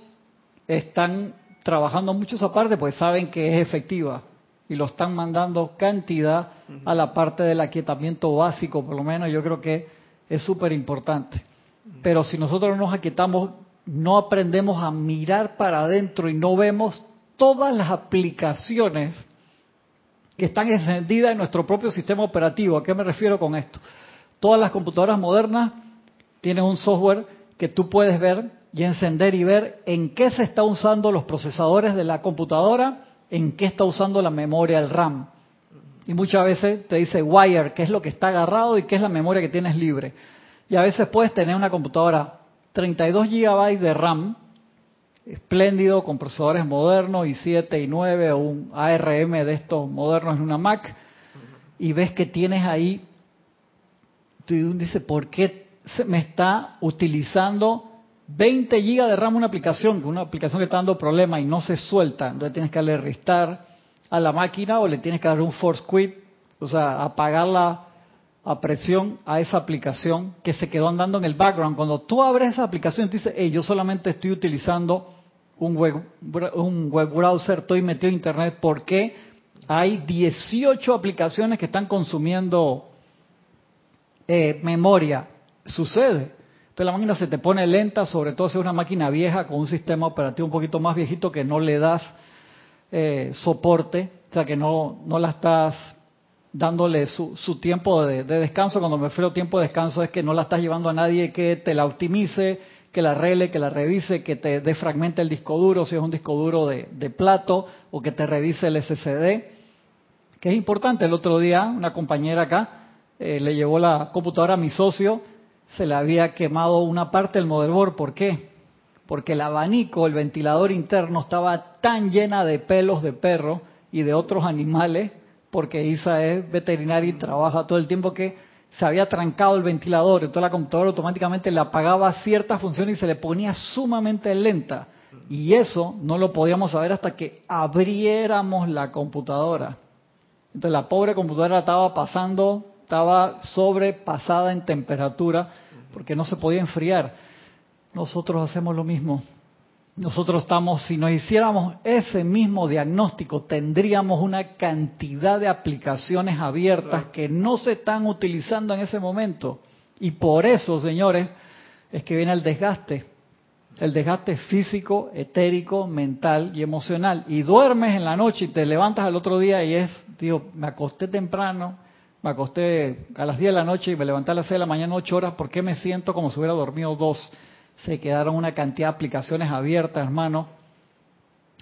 A: están trabajando mucho esa parte, pues saben que es efectiva y lo están mandando cantidad a la parte del aquietamiento básico, por lo menos yo creo que es súper importante. Pero si nosotros nos aquietamos, no aprendemos a mirar para adentro y no vemos todas las aplicaciones que están encendidas en nuestro propio sistema operativo. ¿A qué me refiero con esto? Todas las computadoras modernas tienen un software que tú puedes ver y encender y ver en qué se está usando los procesadores de la computadora en qué está usando la memoria, el RAM. Y muchas veces te dice wire, qué es lo que está agarrado y qué es la memoria que tienes libre. Y a veces puedes tener una computadora 32 GB de RAM, espléndido, con procesadores modernos, i7, y 9 o un ARM de estos modernos en una Mac, y ves que tienes ahí, tú dices, ¿por qué se me está utilizando 20 gigas de RAM una aplicación, una aplicación que está dando problemas y no se suelta, entonces tienes que darle restar a la máquina o le tienes que dar un force quit, o sea, apagarla a presión a esa aplicación que se quedó andando en el background. Cuando tú abres esa aplicación, te dice, hey, yo solamente estoy utilizando un web, un web browser, estoy metido en internet, porque hay 18 aplicaciones que están consumiendo eh, memoria. Sucede. Entonces la máquina se te pone lenta, sobre todo si es una máquina vieja con un sistema operativo un poquito más viejito que no le das eh, soporte, o sea que no, no la estás dándole su, su tiempo de, descanso. Cuando me refiero tiempo de descanso es que no la estás llevando a nadie que te la optimice, que la arregle, que la revise, que te defragmente el disco duro, si es un disco duro de, plato, o que te revise el SSD. Que es importante, el otro día una compañera acá eh, le llevó la computadora a mi socio, se le había quemado una parte del motherboard. ¿Por qué? Porque el abanico, el ventilador interno estaba tan llena de pelos de perro y de otros animales porque Isa es veterinaria y trabaja todo el tiempo que se había trancado el ventilador, entonces la computadora automáticamente le apagaba ciertas funciones y se le ponía sumamente lenta. Y eso no lo podíamos saber hasta que abriéramos la computadora. Entonces la pobre computadora estaba pasando, estaba sobrepasada en temperatura porque no se podía enfriar. Nosotros hacemos lo mismo. Nosotros estamos, si nos hiciéramos ese mismo diagnóstico, tendríamos una cantidad de aplicaciones abiertas que no se están utilizando en ese momento. Y por eso, señores, es que viene el desgaste. El desgaste físico, etérico, mental y emocional. Y duermes en la noche y te levantas al otro día y es, digo, me acosté temprano, me acosté a las 10 de la noche y me levanté a las 6 de la mañana 8 horas, ¿por qué me siento como si hubiera dormido dos? Se quedaron una cantidad de aplicaciones abiertas, hermano.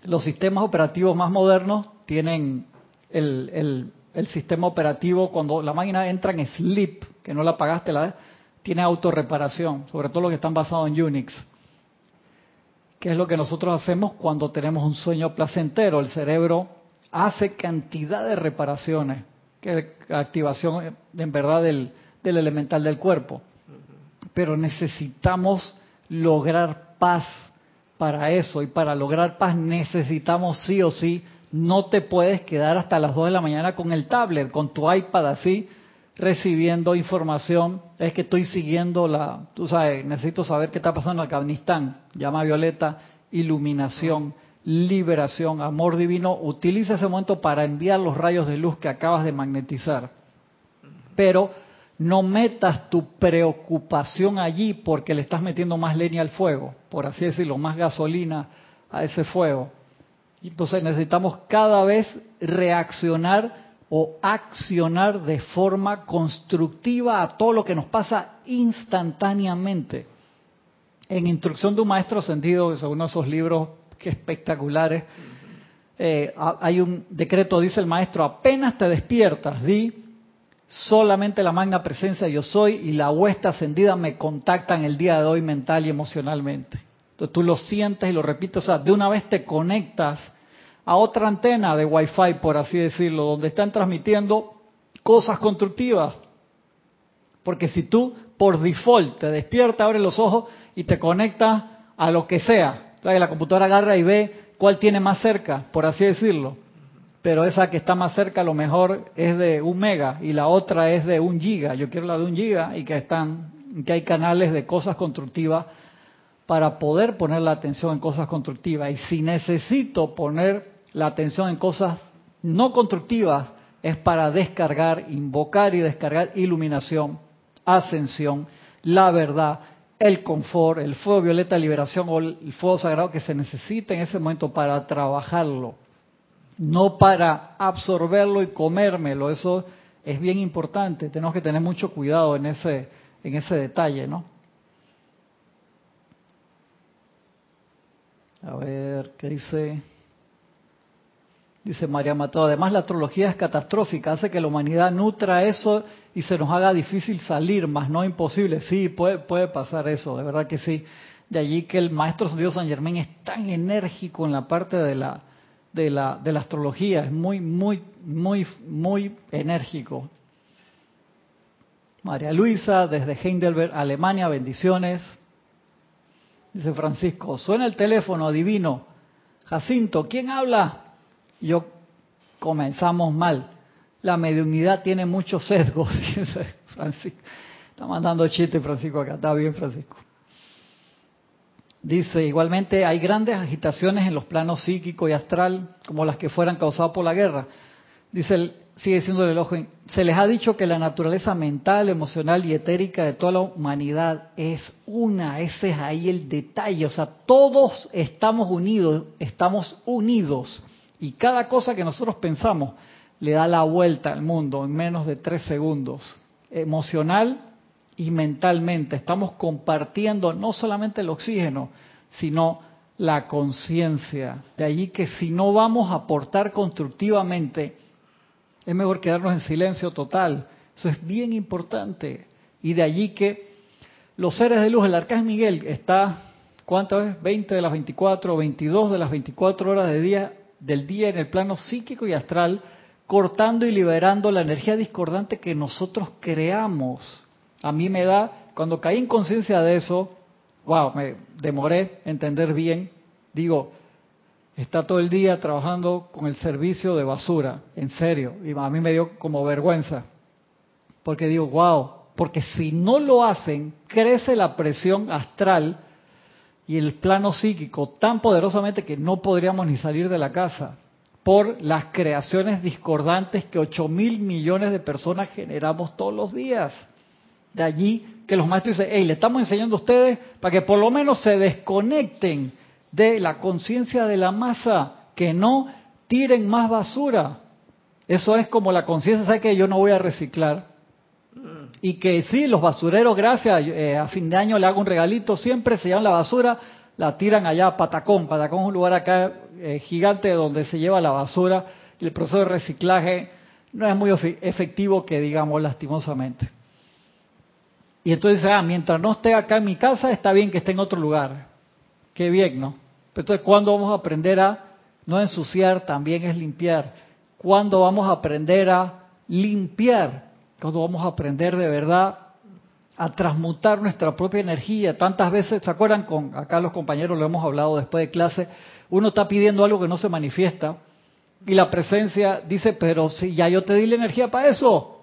A: Los sistemas operativos más modernos tienen el, sistema operativo cuando la máquina entra en sleep, que no la pagaste, la, tiene autorreparación, sobre todo los que están basados en Unix. ¿Qué es lo que nosotros hacemos cuando tenemos un sueño placentero? El cerebro hace cantidad de reparaciones, que activación en verdad del, del elemental del cuerpo. Pero necesitamos lograr paz para eso y para lograr paz necesitamos sí o sí, no te puedes quedar hasta las 2 de la mañana con el tablet, con tu iPad así, recibiendo información. Es que estoy siguiendo la, tú sabes, necesito saber qué está pasando en Afganistán. Llama Violeta, iluminación, liberación, amor divino. Utiliza ese momento para enviar los rayos de luz que acabas de magnetizar. Pero no metas tu preocupación allí porque le estás metiendo más leña al fuego, por así decirlo, más gasolina a ese fuego. Entonces necesitamos cada vez reaccionar o accionar de forma constructiva a todo lo que nos pasa instantáneamente. En Instrucción de un Maestro Sentido, según esos libros que espectaculares, eh, hay un decreto, dice el maestro, apenas te despiertas, di, Solamente la magna presencia yo soy y la huesta ascendida me contactan el día de hoy mental y emocionalmente. Entonces tú lo sientes y lo repites, o sea, de una vez te conectas a otra antena de Wi-Fi, por así decirlo, donde están transmitiendo cosas constructivas. Porque si tú por default te despiertas, abres los ojos y te conectas a lo que sea, la computadora agarra y ve cuál tiene más cerca, por así decirlo pero esa que está más cerca a lo mejor es de un mega y la otra es de un giga. Yo quiero la de un giga y que están, que hay canales de cosas constructivas para poder poner la atención en cosas constructivas. Y si necesito poner la atención en cosas no constructivas, es para descargar, invocar y descargar iluminación, ascensión, la verdad, el confort, el fuego violeta, liberación o el fuego sagrado que se necesita en ese momento para trabajarlo no para absorberlo y comérmelo. Eso es bien importante. Tenemos que tener mucho cuidado en ese, en ese detalle, ¿no? A ver, ¿qué dice? Dice María Mateo. Además, la astrología es catastrófica, hace que la humanidad nutra eso y se nos haga difícil salir, más no imposible. Sí, puede, puede pasar eso, de verdad que sí. De allí que el maestro Dios San Germán es tan enérgico en la parte de la, de la, de la astrología, es muy, muy, muy, muy enérgico. María Luisa, desde Heidelberg, Alemania, bendiciones. Dice Francisco, suena el teléfono divino. Jacinto, ¿quién habla? yo, comenzamos mal. La mediunidad tiene muchos sesgos, Francisco. Está mandando chiste Francisco acá, está bien Francisco. Dice, igualmente hay grandes agitaciones en los planos psíquico y astral, como las que fueran causadas por la guerra. Dice, sigue diciendo el ojo, se les ha dicho que la naturaleza mental, emocional y etérica de toda la humanidad es una, ese es ahí el detalle, o sea, todos estamos unidos, estamos unidos, y cada cosa que nosotros pensamos le da la vuelta al mundo en menos de tres segundos, emocional, y mentalmente. Estamos compartiendo no solamente el oxígeno, sino la conciencia. De allí que si no vamos a aportar constructivamente, es mejor quedarnos en silencio total. Eso es bien importante. Y de allí que los seres de luz, el arcángel Miguel está, ¿cuántas veces? 20 de las 24, 22 de las 24 horas de día, del día en el plano psíquico y astral, cortando y liberando la energía discordante que nosotros creamos a mí me da, cuando caí en conciencia de eso, wow, me demoré entender bien, digo, está todo el día trabajando con el servicio de basura, en serio, y a mí me dio como vergüenza, porque digo, wow, porque si no lo hacen, crece la presión astral y el plano psíquico tan poderosamente que no podríamos ni salir de la casa por las creaciones discordantes que 8 mil millones de personas generamos todos los días. De allí que los maestros dicen, hey, le estamos enseñando a ustedes para que por lo menos se desconecten de la conciencia de la masa, que no tiren más basura. Eso es como la conciencia, sabe que yo no voy a reciclar. Y que sí, los basureros, gracias, eh, a fin de año le hago un regalito, siempre se llevan la basura, la tiran allá a Patacón. Patacón es un lugar acá eh, gigante donde se lleva la basura y el proceso de reciclaje no es muy efectivo que digamos lastimosamente. Y entonces, ah, mientras no esté acá en mi casa, está bien que esté en otro lugar. Qué bien, ¿no? Entonces, ¿cuándo vamos a aprender a no ensuciar? También es limpiar. ¿Cuándo vamos a aprender a limpiar? ¿Cuándo vamos a aprender de verdad a transmutar nuestra propia energía? Tantas veces, ¿se acuerdan? Con acá los compañeros lo hemos hablado después de clase. Uno está pidiendo algo que no se manifiesta y la presencia dice, pero si ya yo te di la energía para eso,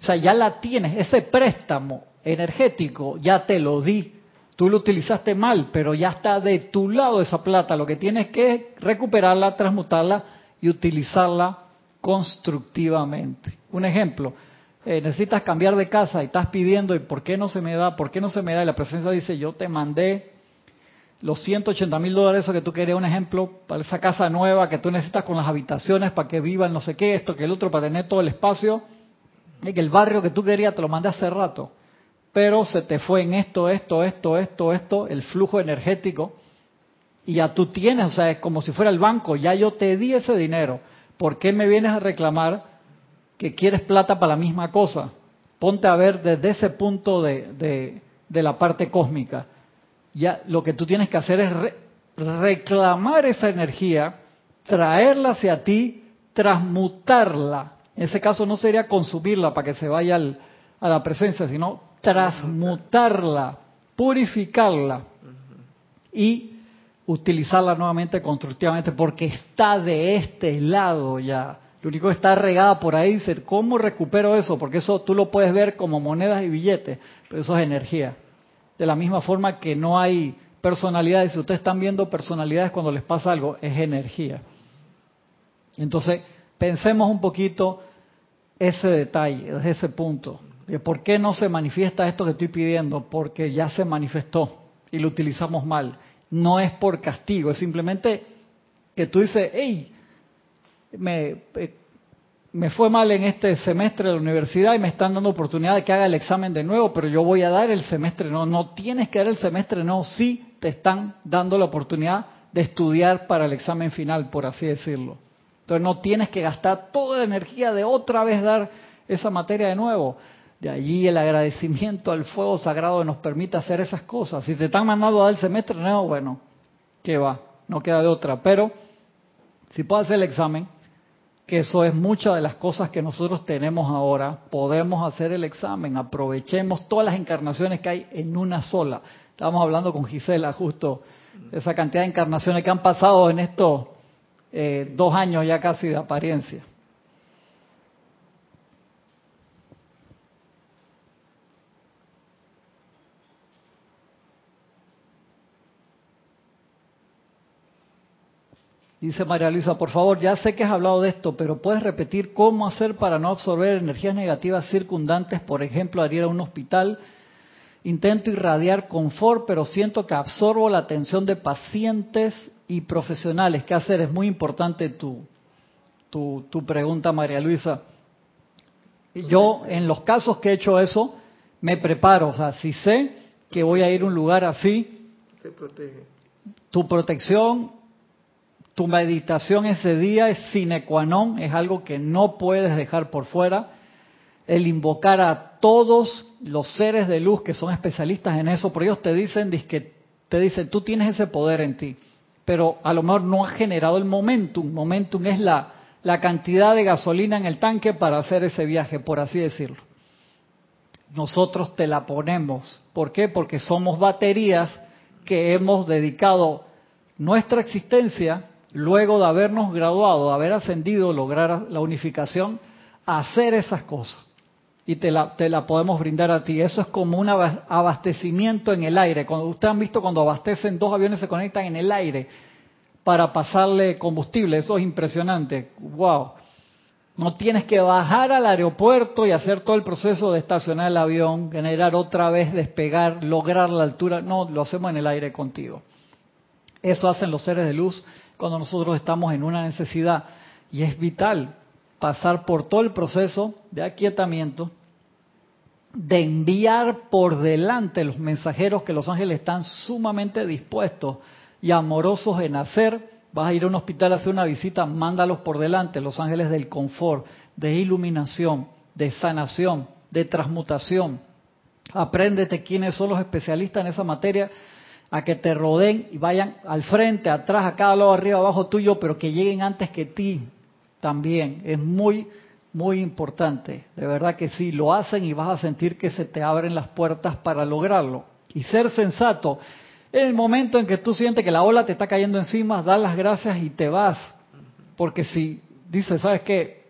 A: o sea, ya la tienes, ese préstamo energético ya te lo di. Tú lo utilizaste mal, pero ya está de tu lado esa plata. Lo que tienes que recuperarla, transmutarla y utilizarla constructivamente. Un ejemplo, eh, necesitas cambiar de casa y estás pidiendo, ¿y por qué no se me da? ¿Por qué no se me da? Y la presencia dice, yo te mandé los 180 mil dólares, eso que tú querías, un ejemplo, para esa casa nueva que tú necesitas con las habitaciones para que vivan no sé qué, esto que el otro, para tener todo el espacio el barrio que tú querías te lo mandé hace rato, pero se te fue en esto, esto, esto, esto, esto, el flujo energético, y ya tú tienes, o sea, es como si fuera el banco, ya yo te di ese dinero, ¿por qué me vienes a reclamar que quieres plata para la misma cosa? Ponte a ver desde ese punto de, de, la parte cósmica. Ya lo que tú tienes que hacer es reclamar esa energía, traerla hacia ti, transmutarla en ese caso no sería consumirla para que se vaya a la presencia, sino transmutarla, purificarla y utilizarla nuevamente constructivamente porque está de este lado ya. Lo único que está regada por ahí, dice, ¿cómo recupero eso? Porque eso tú lo puedes ver como monedas y billetes, pero eso es energía. De la misma forma que no hay personalidades, si ustedes están viendo personalidades cuando les pasa algo, es energía. Entonces, pensemos un poquito ese detalle, ese punto. De ¿Por qué no se manifiesta esto que estoy pidiendo? Porque ya se manifestó y lo utilizamos mal. No es por castigo, es simplemente que tú dices, hey, me, eh, me fue mal en este semestre de la universidad y me están dando oportunidad de que haga el examen de nuevo, pero yo voy a dar el semestre no. No tienes que dar el semestre no, sí te están dando la oportunidad de estudiar para el examen final, por así decirlo. Entonces no tienes que gastar toda la energía de otra vez dar esa materia de nuevo. De allí el agradecimiento al fuego sagrado que nos permite hacer esas cosas. Si te están mandando a dar el semestre nuevo, bueno, ¿qué va? No queda de otra. Pero si puedes hacer el examen, que eso es muchas de las cosas que nosotros tenemos ahora, podemos hacer el examen, aprovechemos todas las encarnaciones que hay en una sola. Estábamos hablando con Gisela justo, esa cantidad de encarnaciones que han pasado en estos eh, dos años ya casi de apariencia. Dice María Luisa, por favor, ya sé que has hablado de esto, pero puedes repetir cómo hacer para no absorber energías negativas circundantes, por ejemplo, al a un hospital. Intento irradiar confort, pero siento que absorbo la atención de pacientes y profesionales. ¿Qué hacer? Es muy importante tu, tu, tu pregunta, María Luisa. Yo, en los casos que he hecho eso, me preparo. O sea, si sé que voy a ir a un lugar así,
B: protege.
A: tu protección tu meditación ese día es sine qua non, es algo que no puedes dejar por fuera. El invocar a todos los seres de luz que son especialistas en eso, por ellos te dicen, te dicen, tú tienes ese poder en ti, pero a lo mejor no has generado el momentum. Momentum es la, la cantidad de gasolina en el tanque para hacer ese viaje, por así decirlo. Nosotros te la ponemos. ¿Por qué? Porque somos baterías que hemos dedicado nuestra existencia luego de habernos graduado, haber ascendido, lograr la unificación, hacer esas cosas. Y te la, podemos brindar a ti. Eso es como un abastecimiento en el aire. Cuando ustedes han visto cuando abastecen dos aviones se conectan en el aire para pasarle combustible. Eso es impresionante. ¡Wow! No tienes que bajar al aeropuerto y hacer todo el proceso de estacionar el avión, generar otra vez, despegar, lograr la altura. No, lo hacemos en el aire contigo. Eso hacen los seres de luz cuando nosotros estamos en una necesidad. Y es vital pasar por todo el proceso de aquietamiento, de enviar por delante los mensajeros que los ángeles están sumamente dispuestos y amorosos en hacer. Vas a ir a un hospital a hacer una visita, mándalos por delante, los ángeles del confort, de iluminación, de sanación, de transmutación. Apréndete quiénes son los especialistas en esa materia a que te rodeen y vayan al frente, atrás, a cada lado, arriba, abajo tuyo, pero que lleguen antes que ti también. Es muy, muy importante. De verdad que sí, lo hacen y vas a sentir que se te abren las puertas para lograrlo. Y ser sensato. En el momento en que tú sientes que la ola te está cayendo encima, da las gracias y te vas. Porque si dices, ¿sabes qué?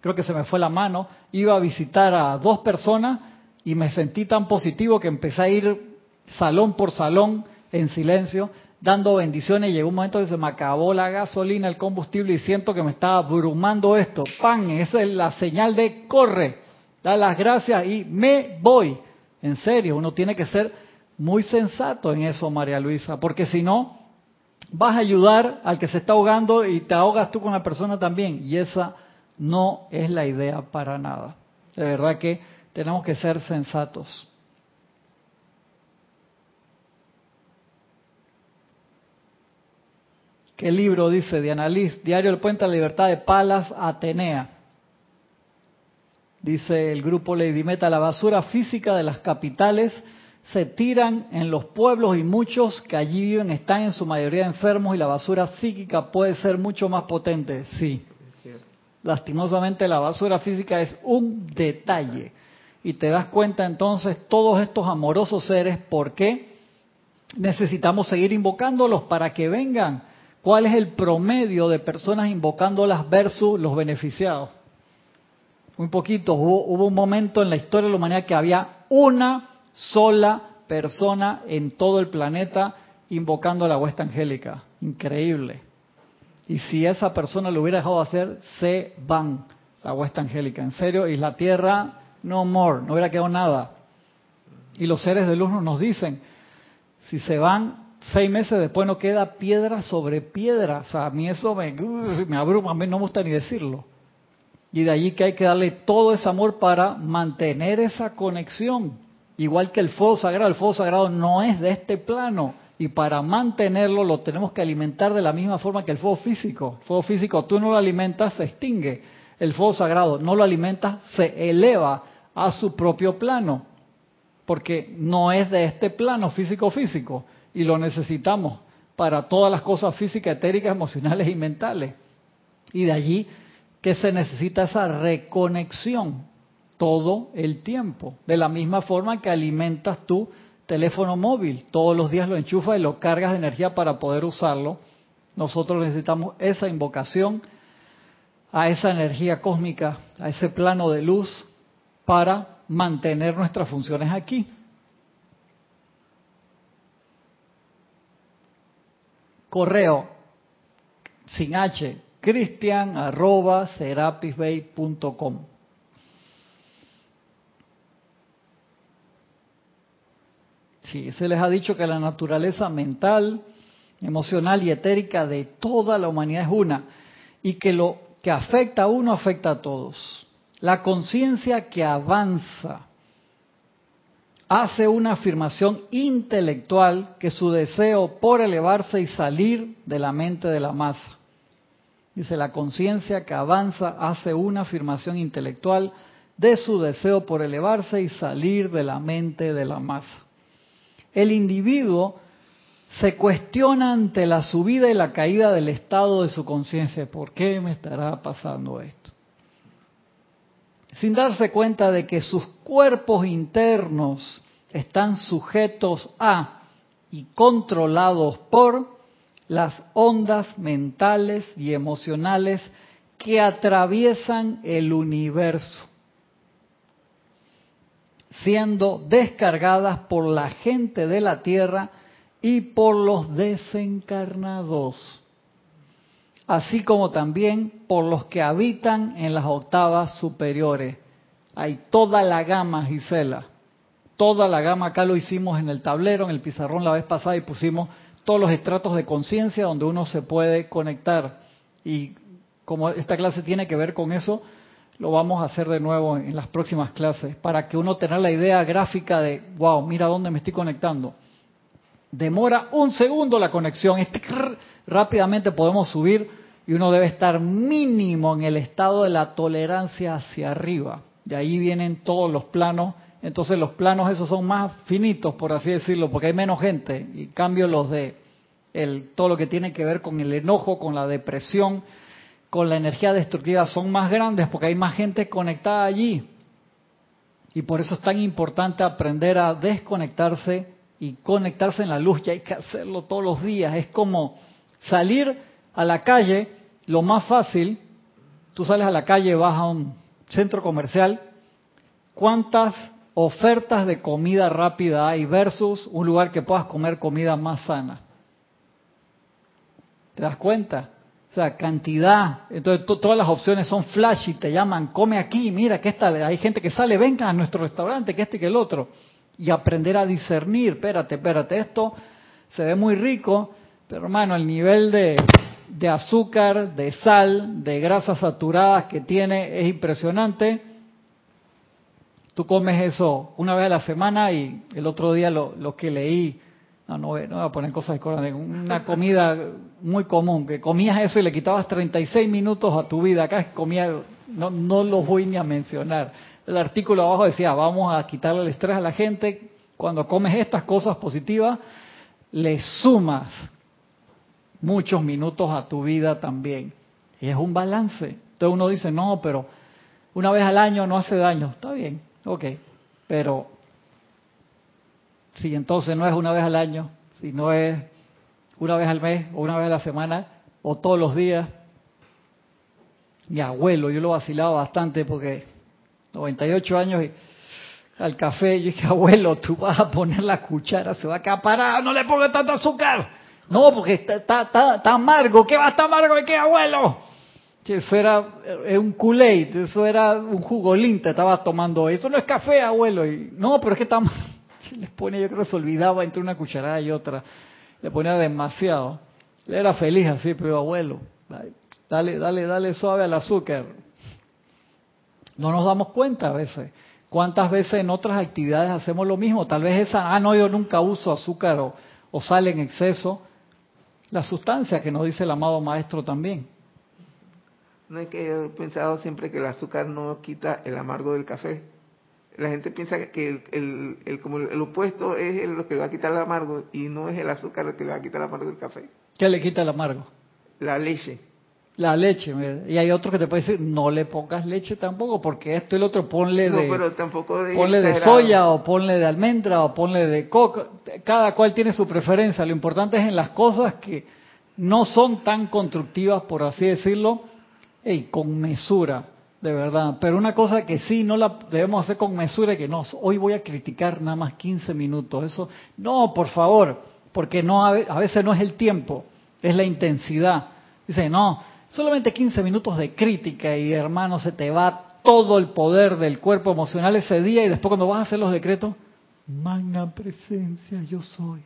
A: Creo que se me fue la mano, iba a visitar a dos personas y me sentí tan positivo que empecé a ir salón por salón, en silencio, dando bendiciones. Llegó un momento que se me acabó la gasolina, el combustible y siento que me estaba abrumando esto. ¡Pan! Esa es la señal de corre. Da las gracias y me voy. En serio, uno tiene que ser muy sensato en eso, María Luisa, porque si no, vas a ayudar al que se está ahogando y te ahogas tú con la persona también. Y esa no es la idea para nada. De verdad que tenemos que ser sensatos. ¿Qué libro dice Diana Liz? Diario El Puente a la Libertad de Palas Atenea. Dice el grupo Lady Meta, la basura física de las capitales se tiran en los pueblos y muchos que allí viven están en su mayoría enfermos y la basura psíquica puede ser mucho más potente. Sí. Lastimosamente la basura física es un detalle. Y te das cuenta entonces todos estos amorosos seres, ¿por qué necesitamos seguir invocándolos para que vengan? ¿Cuál es el promedio de personas invocándolas versus los beneficiados? Muy poquito. Hubo, un momento en la historia de la humanidad que había una sola persona en todo el planeta invocando la huesta angélica. Increíble. Y si esa persona lo hubiera dejado de hacer, se van la huesta angélica. En serio, y la tierra, no more, no hubiera quedado nada. Y los seres de luz nos dicen, si se van, seis meses después no queda piedra sobre piedra. O sea, a mí eso me, me abruma, a mí no me gusta ni decirlo. Y de allí que hay que darle todo ese amor para mantener esa conexión. Igual que el fuego sagrado, el fuego sagrado no es de este plano. Y para mantenerlo lo tenemos que alimentar de la misma forma que el fuego físico. El fuego físico tú no lo alimentas, se extingue. El fuego sagrado no lo alimentas, se eleva a su propio plano. Porque no es de este plano físico-físico y lo necesitamos para todas las cosas físicas, etéricas, emocionales y mentales. Y de allí que se necesita esa reconexión todo el tiempo, de la misma forma que alimentas tu teléfono móvil, todos los días lo enchufas y lo cargas de energía para poder usarlo nosotros necesitamos esa invocación a esa energía cósmica, a ese plano de luz para mantener nuestras funciones aquí. Correo sin H, cristian arroba serapisbay.com. Sí, se les ha dicho que la naturaleza mental, emocional y etérica de toda la humanidad es una y que lo que afecta a uno afecta a todos. La conciencia que avanza hace una afirmación intelectual que su deseo por elevarse y salir de la mente de la masa. Dice, la conciencia que avanza hace una afirmación intelectual de su deseo por elevarse y salir de la mente de la masa. El individuo se cuestiona ante la subida y la caída del estado de su conciencia. ¿Por qué me estará pasando esto? Sin darse cuenta de que sus cuerpos internos están sujetos a y controlados por las ondas mentales y emocionales que atraviesan el universo, siendo descargadas por la gente de la Tierra y por los desencarnados, así como también por los que habitan en las octavas superiores. Hay toda la gama, Gisela, toda la gama, acá lo hicimos en el tablero, en el pizarrón la vez pasada y pusimos todos los estratos de conciencia donde uno se puede conectar. Y como esta clase tiene que ver con eso, lo vamos a hacer de nuevo en las próximas clases, para que uno tenga la idea gráfica de, wow, mira dónde me estoy conectando demora un segundo la conexión, rápidamente podemos subir y uno debe estar mínimo en el estado de la tolerancia hacia arriba. De ahí vienen todos los planos. Entonces los planos esos son más finitos, por así decirlo, porque hay menos gente. Y cambio los de todo lo que tiene que ver con el enojo, con la depresión, con la energía destructiva, son más grandes porque hay más gente conectada allí. Y por eso es tan importante aprender a desconectarse y conectarse en la luz, y hay que hacerlo todos los días. Es como salir a la calle, lo más fácil, tú sales a la calle, vas a un centro comercial, ¿cuántas ofertas de comida rápida hay versus un lugar que puedas comer comida más sana? ¿Te das cuenta? O sea, cantidad. Entonces, todas las opciones son flash y te llaman, come aquí, mira, que esta, hay gente que sale, venga a nuestro restaurante, que este que el otro y aprender a discernir, espérate, espérate, esto se ve muy rico, pero hermano, el nivel de, de azúcar, de sal, de grasas saturadas que tiene es impresionante. Tú comes eso una vez a la semana y el otro día lo, lo que leí, no, no, voy, a poner cosas de una comida muy común, que comías eso y le quitabas 36 minutos a tu vida, acá comía, no, no los voy ni a mencionar el artículo abajo decía, vamos a quitarle el estrés a la gente. Cuando comes estas cosas positivas, le sumas muchos minutos a tu vida también. Y es un balance. Entonces uno dice, no, pero una vez al año no hace daño. Está bien, ok. Pero si entonces no es una vez al año, si no es una vez al mes o una vez a la semana o todos los días, mi abuelo, yo lo vacilaba bastante porque 98 años y al café, yo dije, abuelo, tú vas a poner la cuchara, se va a acaparar, no le pongas tanto azúcar. No, porque está, está, está, amargo, ¿qué va a estar amargo de qué, abuelo? eso era un Kool-Aid, eso era un jugolín, te estaba tomando, eso no es café, abuelo. Y, no, pero es que está, les pone, yo creo que se olvidaba entre una cucharada y otra, le ponía demasiado. Le era feliz así, pero abuelo, dale, dale, dale suave al azúcar. No nos damos cuenta a veces. ¿Cuántas veces en otras actividades hacemos lo mismo? Tal vez esa, ah, no, yo nunca uso azúcar o, o sal en exceso. La sustancia que nos dice el amado maestro también.
B: No es que he pensado siempre que el azúcar no quita el amargo del café. La gente piensa que el, el, como el, opuesto es lo que le va a quitar el amargo y no es el azúcar lo que le va a quitar el amargo del café.
A: ¿Qué le quita el amargo?
B: La leche.
A: La leche, y hay otro que te puede decir, no le pongas leche tampoco, porque esto y el otro, ponle de,
B: pero tampoco de,
A: ponle de soya, o ponle de almendra, o ponle de coco, cada cual tiene su preferencia, lo importante es en las cosas que no son tan constructivas, por así decirlo, y con mesura, de verdad. Pero una cosa que sí no la debemos hacer con mesura, que no, hoy voy a criticar nada más 15 minutos. Eso, no, por favor, porque no a veces no es el tiempo, es la intensidad. Dice, no, solamente 15 minutos de crítica y hermano, se te va todo el poder del cuerpo emocional ese día y después cuando vas a hacer los decretos, magna presencia yo soy.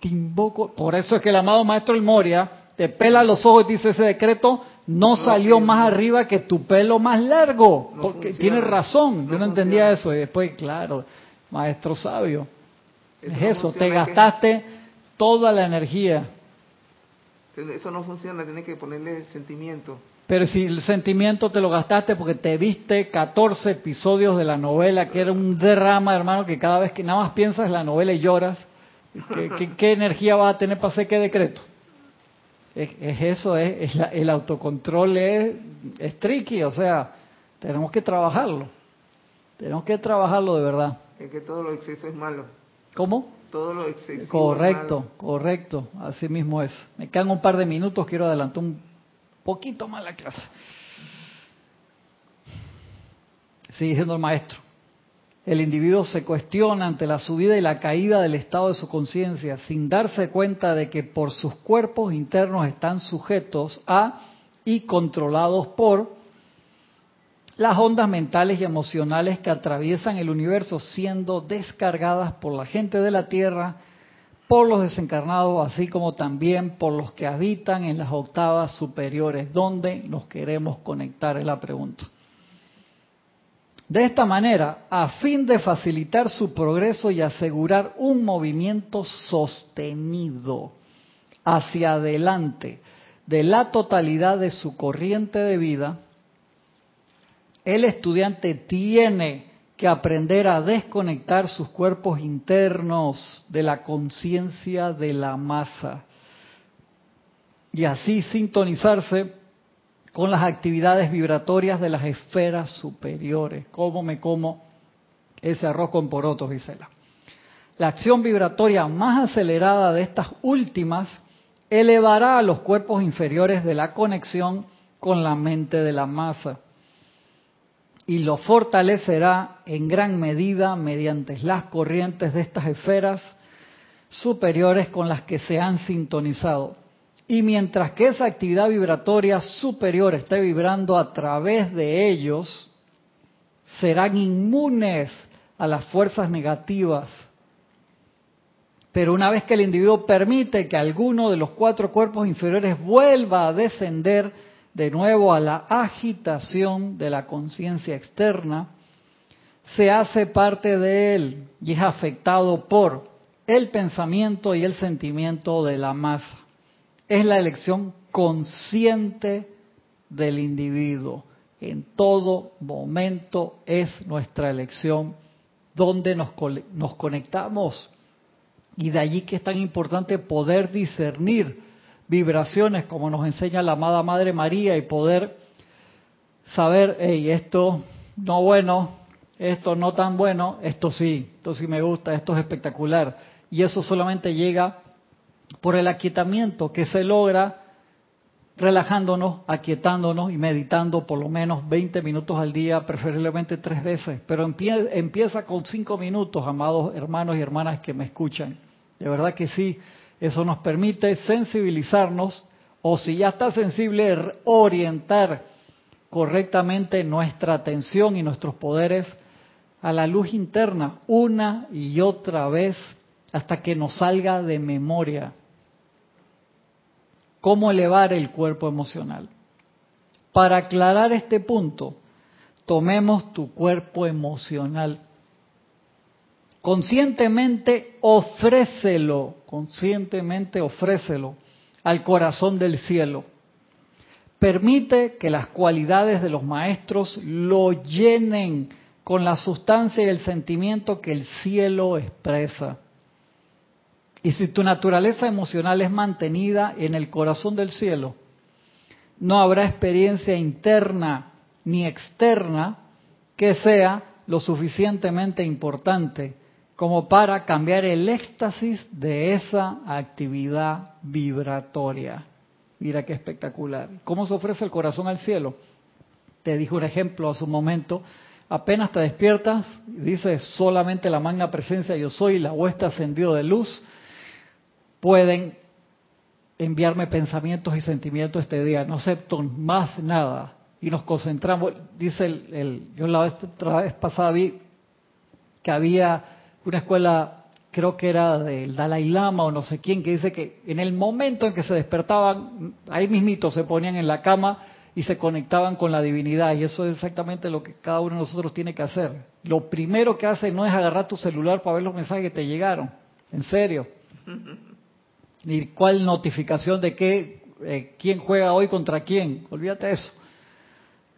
A: Te invoco. Por eso es que el amado maestro El Moria te pela los ojos y dice ese decreto no, salió más arriba que tu pelo más largo. porque tiene razón. Yo no entendía eso. Y después, claro, maestro sabio. es eso, te gastaste toda la energía.
B: Eso no funciona, tienes que ponerle sentimiento.
A: Pero si el sentimiento te lo gastaste porque te viste 14 episodios de la novela, que era un derrama, hermano, que cada vez que nada más piensas en la novela y lloras, ¿qué, energía vas a tener para hacer qué decreto? Es, eso, es, el autocontrol es, es tricky, o sea, tenemos que trabajarlo. Tenemos que trabajarlo de verdad.
B: Es que todo lo exceso es malo.
A: ¿Cómo?
B: Todo lo exceso.
A: Correcto, correcto, así mismo es. Me quedan un par de minutos, quiero adelantar un poquito más la clase. Sigue diciendo el maestro. El individuo se cuestiona ante la subida y la caída del estado de su conciencia sin darse cuenta de que por sus cuerpos internos están sujetos a y controlados por las ondas mentales y emocionales que atraviesan el universo siendo descargadas por la gente de la Tierra por los desencarnados, así como también por los que habitan en las octavas superiores. ¿Dónde nos queremos conectar? Es la pregunta. De esta manera, a fin de facilitar su progreso y asegurar un movimiento sostenido hacia adelante de la totalidad de su corriente de vida, el estudiante tiene que aprender a desconectar sus cuerpos internos de la conciencia de la masa y así sintonizarse con las actividades vibratorias de las esferas superiores. ¿Cómo me como ese arroz con porotos, Gisela? La acción vibratoria más acelerada de estas últimas elevará a los cuerpos inferiores de la conexión con la mente de la masa y lo fortalecerá en gran medida mediante las corrientes de estas esferas superiores con las que se han sintonizado. Y mientras que esa actividad vibratoria superior esté vibrando a través de ellos, serán inmunes a las fuerzas negativas. Pero una vez que el individuo permite que alguno de los cuatro cuerpos inferiores vuelva a descender, de nuevo a la agitación de la conciencia externa, se hace parte de él y es afectado por el pensamiento y el sentimiento de la masa. Es la elección consciente del individuo. En todo momento es nuestra elección donde nos, nos conectamos. Y de allí que es tan importante poder discernir vibraciones como nos enseña la amada Madre María y poder saber, hey, esto no bueno, esto no tan bueno, esto sí, esto sí me gusta, esto es espectacular. Y eso solamente llega por el aquietamiento que se logra relajándonos, aquietándonos y meditando por lo menos 20 minutos al día, preferiblemente tres veces. Pero empieza con cinco minutos, amados hermanos y hermanas que me escuchan. De verdad que sí, eso nos permite sensibilizarnos o si ya está sensible, orientar correctamente nuestra atención y nuestros poderes a la luz interna una y otra vez hasta que nos salga de memoria. ¿Cómo elevar el cuerpo emocional? Para aclarar este punto, tomemos tu cuerpo emocional Conscientemente ofrécelo, conscientemente ofrécelo al corazón del cielo. Permite que las cualidades de los maestros lo llenen con la sustancia y el sentimiento que el cielo expresa. Y si tu naturaleza emocional es mantenida en el corazón del cielo, no habrá experiencia interna ni externa que sea lo suficientemente importante como para cambiar el éxtasis de esa actividad vibratoria. Mira qué espectacular. ¿Cómo se ofrece el corazón al cielo? Te dijo un ejemplo hace un momento. Apenas te despiertas, dices solamente la magna presencia yo soy, la huesta ascendido de luz, pueden enviarme pensamientos y sentimientos este día. No acepto más nada. Y nos concentramos. Dice el, el yo la vez, otra vez pasada vi que había una escuela, creo que era del Dalai Lama o no sé quién, que dice que en el momento en que se despertaban, ahí mismito se ponían en la cama y se conectaban con la divinidad. Y eso es exactamente lo que cada uno de nosotros tiene que hacer. Lo primero que hace no es agarrar tu celular para ver los mensajes que te llegaron. En serio. Ni cuál notificación de qué, eh, quién juega hoy contra quién. Olvídate de eso.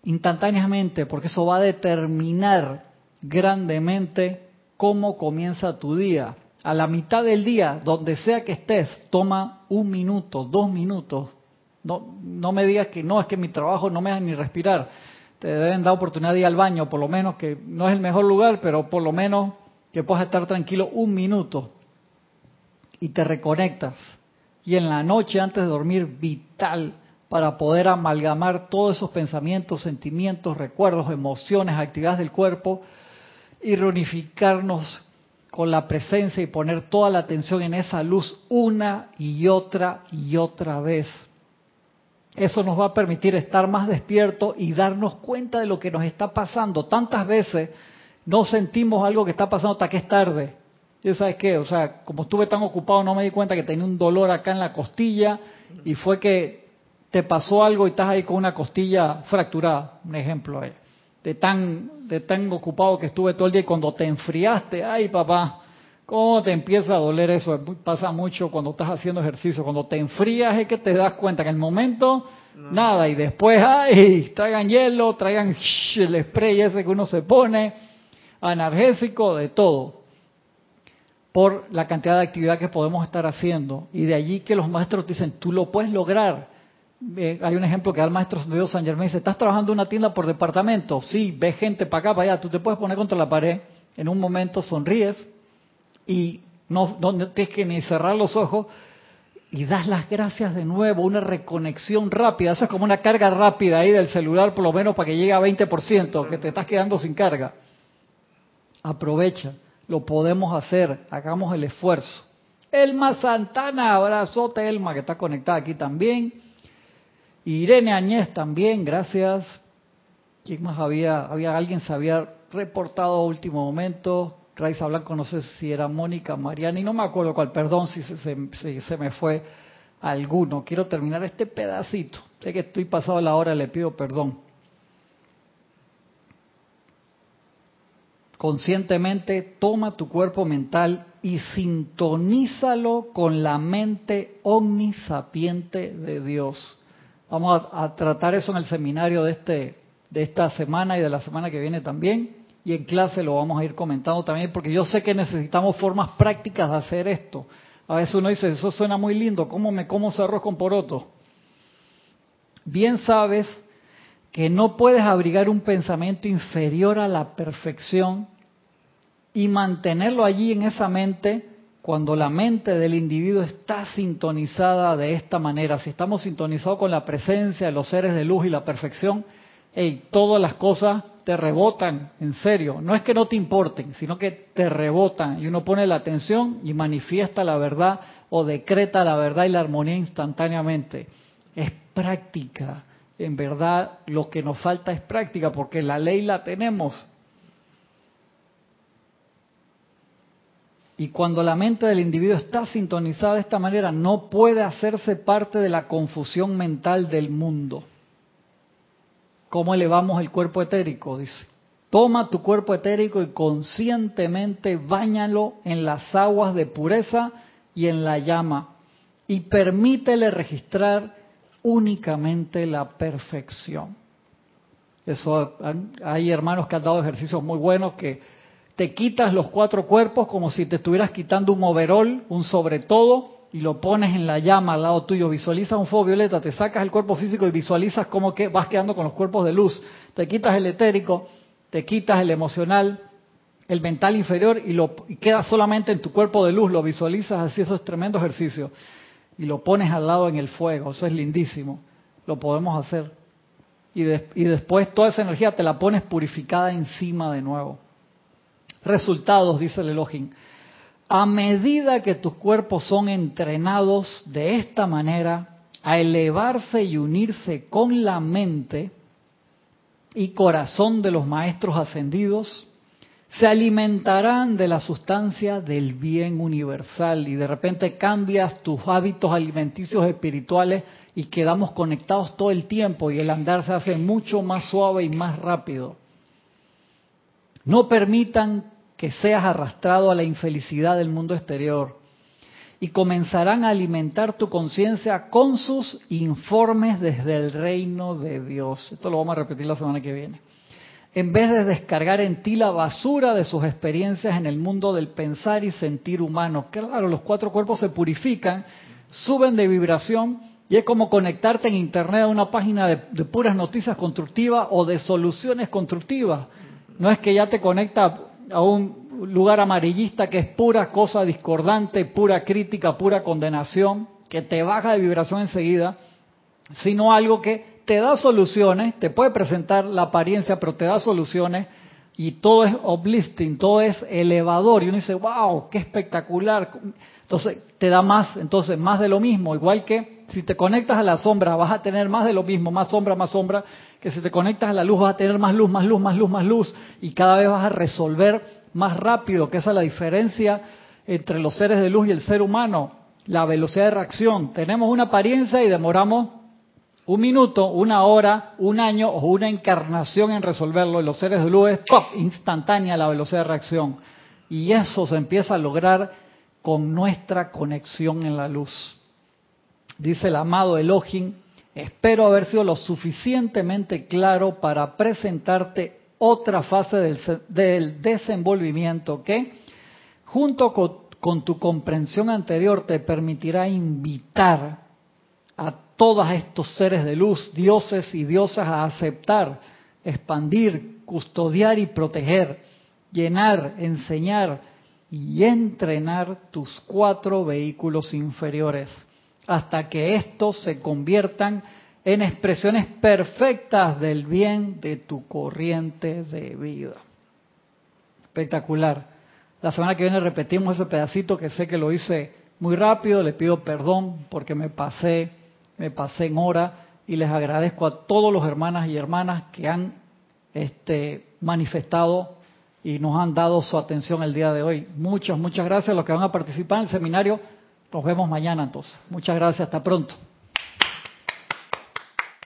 A: Instantáneamente, porque eso va a determinar grandemente cómo comienza tu día. A la mitad del día, donde sea que estés, toma un minuto, dos minutos. No, no me digas que no, es que mi trabajo no me deja ni respirar. Te deben dar oportunidad de ir al baño, por lo menos que no es el mejor lugar, pero por lo menos que puedas estar tranquilo un minuto y te reconectas. Y en la noche antes de dormir, vital para poder amalgamar todos esos pensamientos, sentimientos, recuerdos, emociones, actividades del cuerpo y reunificarnos con la presencia y poner toda la atención en esa luz una y otra y otra vez. Eso nos va a permitir estar más despiertos y darnos cuenta de lo que nos está pasando. Tantas veces no sentimos algo que está pasando hasta que es tarde. ¿Y sabes qué? O sea, como estuve tan ocupado no me di cuenta que tenía un dolor acá en la costilla y fue que te pasó algo y estás ahí con una costilla fracturada, un ejemplo ahí de tan, de tan ocupado que estuve todo el día y cuando te enfriaste, ay papá, ¿cómo te empieza a doler eso? Pasa mucho cuando estás haciendo ejercicio, cuando te enfrías es que te das cuenta que en el momento nada y después, ay, traigan hielo, traigan el spray ese que uno se pone, analgésico, de todo por la cantidad de actividad que podemos estar haciendo. Y de allí que los maestros dicen, tú lo puedes lograr hay un ejemplo que da el maestro de Dios San Germán, dice, ¿estás trabajando en una tienda por departamento? Sí, ves gente para acá, para allá, tú te puedes poner contra la pared, en un momento sonríes y no, no tienes que ni cerrar los ojos y das las gracias de nuevo, una reconexión rápida, eso es como una carga rápida ahí del celular, por lo menos para que llegue a 20%, que te estás quedando sin carga. Aprovecha, lo podemos hacer, hagamos el esfuerzo. Elma Santana, abrazote Elma, que está conectada aquí también. Irene Añez también, gracias. ¿Quién más había? Había alguien se había reportado a último momento. Raiza Blanco, no sé si era Mónica, Mariana, y no me acuerdo cuál, perdón si se, se, me fue alguno. Quiero terminar este pedacito. Sé que estoy pasado la hora, le pido perdón. Conscientemente toma tu cuerpo mental y sintonízalo con la mente omnisapiente de Dios. Vamos a, tratar eso en el seminario de, este, de esta semana y de la semana que viene también. Y en clase lo vamos a ir comentando también, porque yo sé que necesitamos formas prácticas de hacer esto. A veces uno dice, eso suena muy lindo, ¿cómo me como ese arroz con poroto? Bien sabes que no puedes abrigar un pensamiento inferior a la perfección y mantenerlo allí en esa mente cuando la mente del individuo está sintonizada de esta manera, si estamos sintonizados con la presencia de los seres de luz y la perfección, hey, todas las cosas te rebotan, en serio. No es que no te importen, sino que te rebotan y uno pone la atención y manifiesta la verdad o decreta la verdad y la armonía instantáneamente. Es práctica. En verdad, lo que nos falta es práctica porque la ley la tenemos. Y cuando la mente del individuo está sintonizada de esta manera, no puede hacerse parte de la confusión mental del mundo. ¿Cómo elevamos el cuerpo etérico? Dice. Toma tu cuerpo etérico y conscientemente báñalo en las aguas de pureza y en la llama. Y permítele registrar únicamente la perfección. Eso hay hermanos que han dado ejercicios muy buenos que te quitas los cuatro cuerpos como si te estuvieras quitando un overol, un sobre todo, y lo pones en la llama al lado tuyo. Visualizas un fuego violeta, te sacas el cuerpo físico y visualizas cómo que vas quedando con los cuerpos de luz. Te quitas el etérico, te quitas el emocional, el mental inferior y lo y queda solamente en tu cuerpo de luz. Lo visualizas así, eso es tremendo ejercicio. y lo pones al lado en el fuego. Eso es lindísimo. Lo podemos hacer. Y, y después toda esa energía te la pones purificada encima de nuevo. Resultados, dice el Elohim. A medida que tus cuerpos son entrenados de esta manera a elevarse y unirse con la mente y corazón de los maestros ascendidos, se alimentarán de la sustancia del bien universal y de repente cambias tus hábitos alimenticios espirituales y quedamos conectados todo el tiempo y el andar se hace mucho más suave y más rápido. No permitan que seas arrastrado a la infelicidad del mundo exterior y comenzarán a alimentar tu conciencia con sus informes desde el reino de Dios. Esto lo vamos a repetir la semana que viene en vez de descargar en ti la basura de sus experiencias en el mundo del pensar y sentir humano. Claro, los cuatro cuerpos se purifican, suben de vibración y es como conectarte en Internet a una página de, puras noticias constructivas o de soluciones constructivas. No es que ya te conecta a un lugar amarillista que es pura cosa discordante, pura crítica, pura condenación, que te baja de vibración enseguida, sino algo que te da soluciones, te puede presentar la apariencia, pero te da soluciones y todo es uplifting, todo es elevador y uno dice, wow, qué espectacular. Entonces te da más, entonces más de lo mismo, igual que si te conectas a la sombra vas a tener más de lo mismo, más sombra, más sombra, que si te conectas a la luz vas a tener más luz, más luz, más luz, más luz y cada vez vas a resolver más rápido, que esa es la diferencia entre los seres de luz y el ser humano, la velocidad de reacción. Tenemos una apariencia y demoramos un minuto, una hora, un año o una encarnación en resolverlo. Y los seres de luz es ¡pop! instantánea la velocidad de reacción. Y eso se empieza a lograr con nuestra conexión en la luz. Dice el amado Elohim, espero haber sido lo suficientemente claro para presentarte otra fase del, desenvolvimiento que, junto con tu comprensión anterior, te permitirá invitar a todos estos seres de luz, dioses y diosas, a aceptar, expandir, custodiar y proteger, llenar, enseñar y entrenar tus cuatro vehículos inferiores, hasta que estos se conviertan en expresiones perfectas del bien de tu corriente de vida. Espectacular. La semana que viene repetimos ese pedacito que sé que lo hice muy rápido, le pido perdón porque me pasé me pasé en hora y les agradezco a todos los hermanas y hermanas que han este, manifestado y nos han dado su atención el día de hoy. Muchas, muchas gracias a los que van a participar en el seminario. Nos vemos mañana entonces. Muchas gracias, hasta pronto.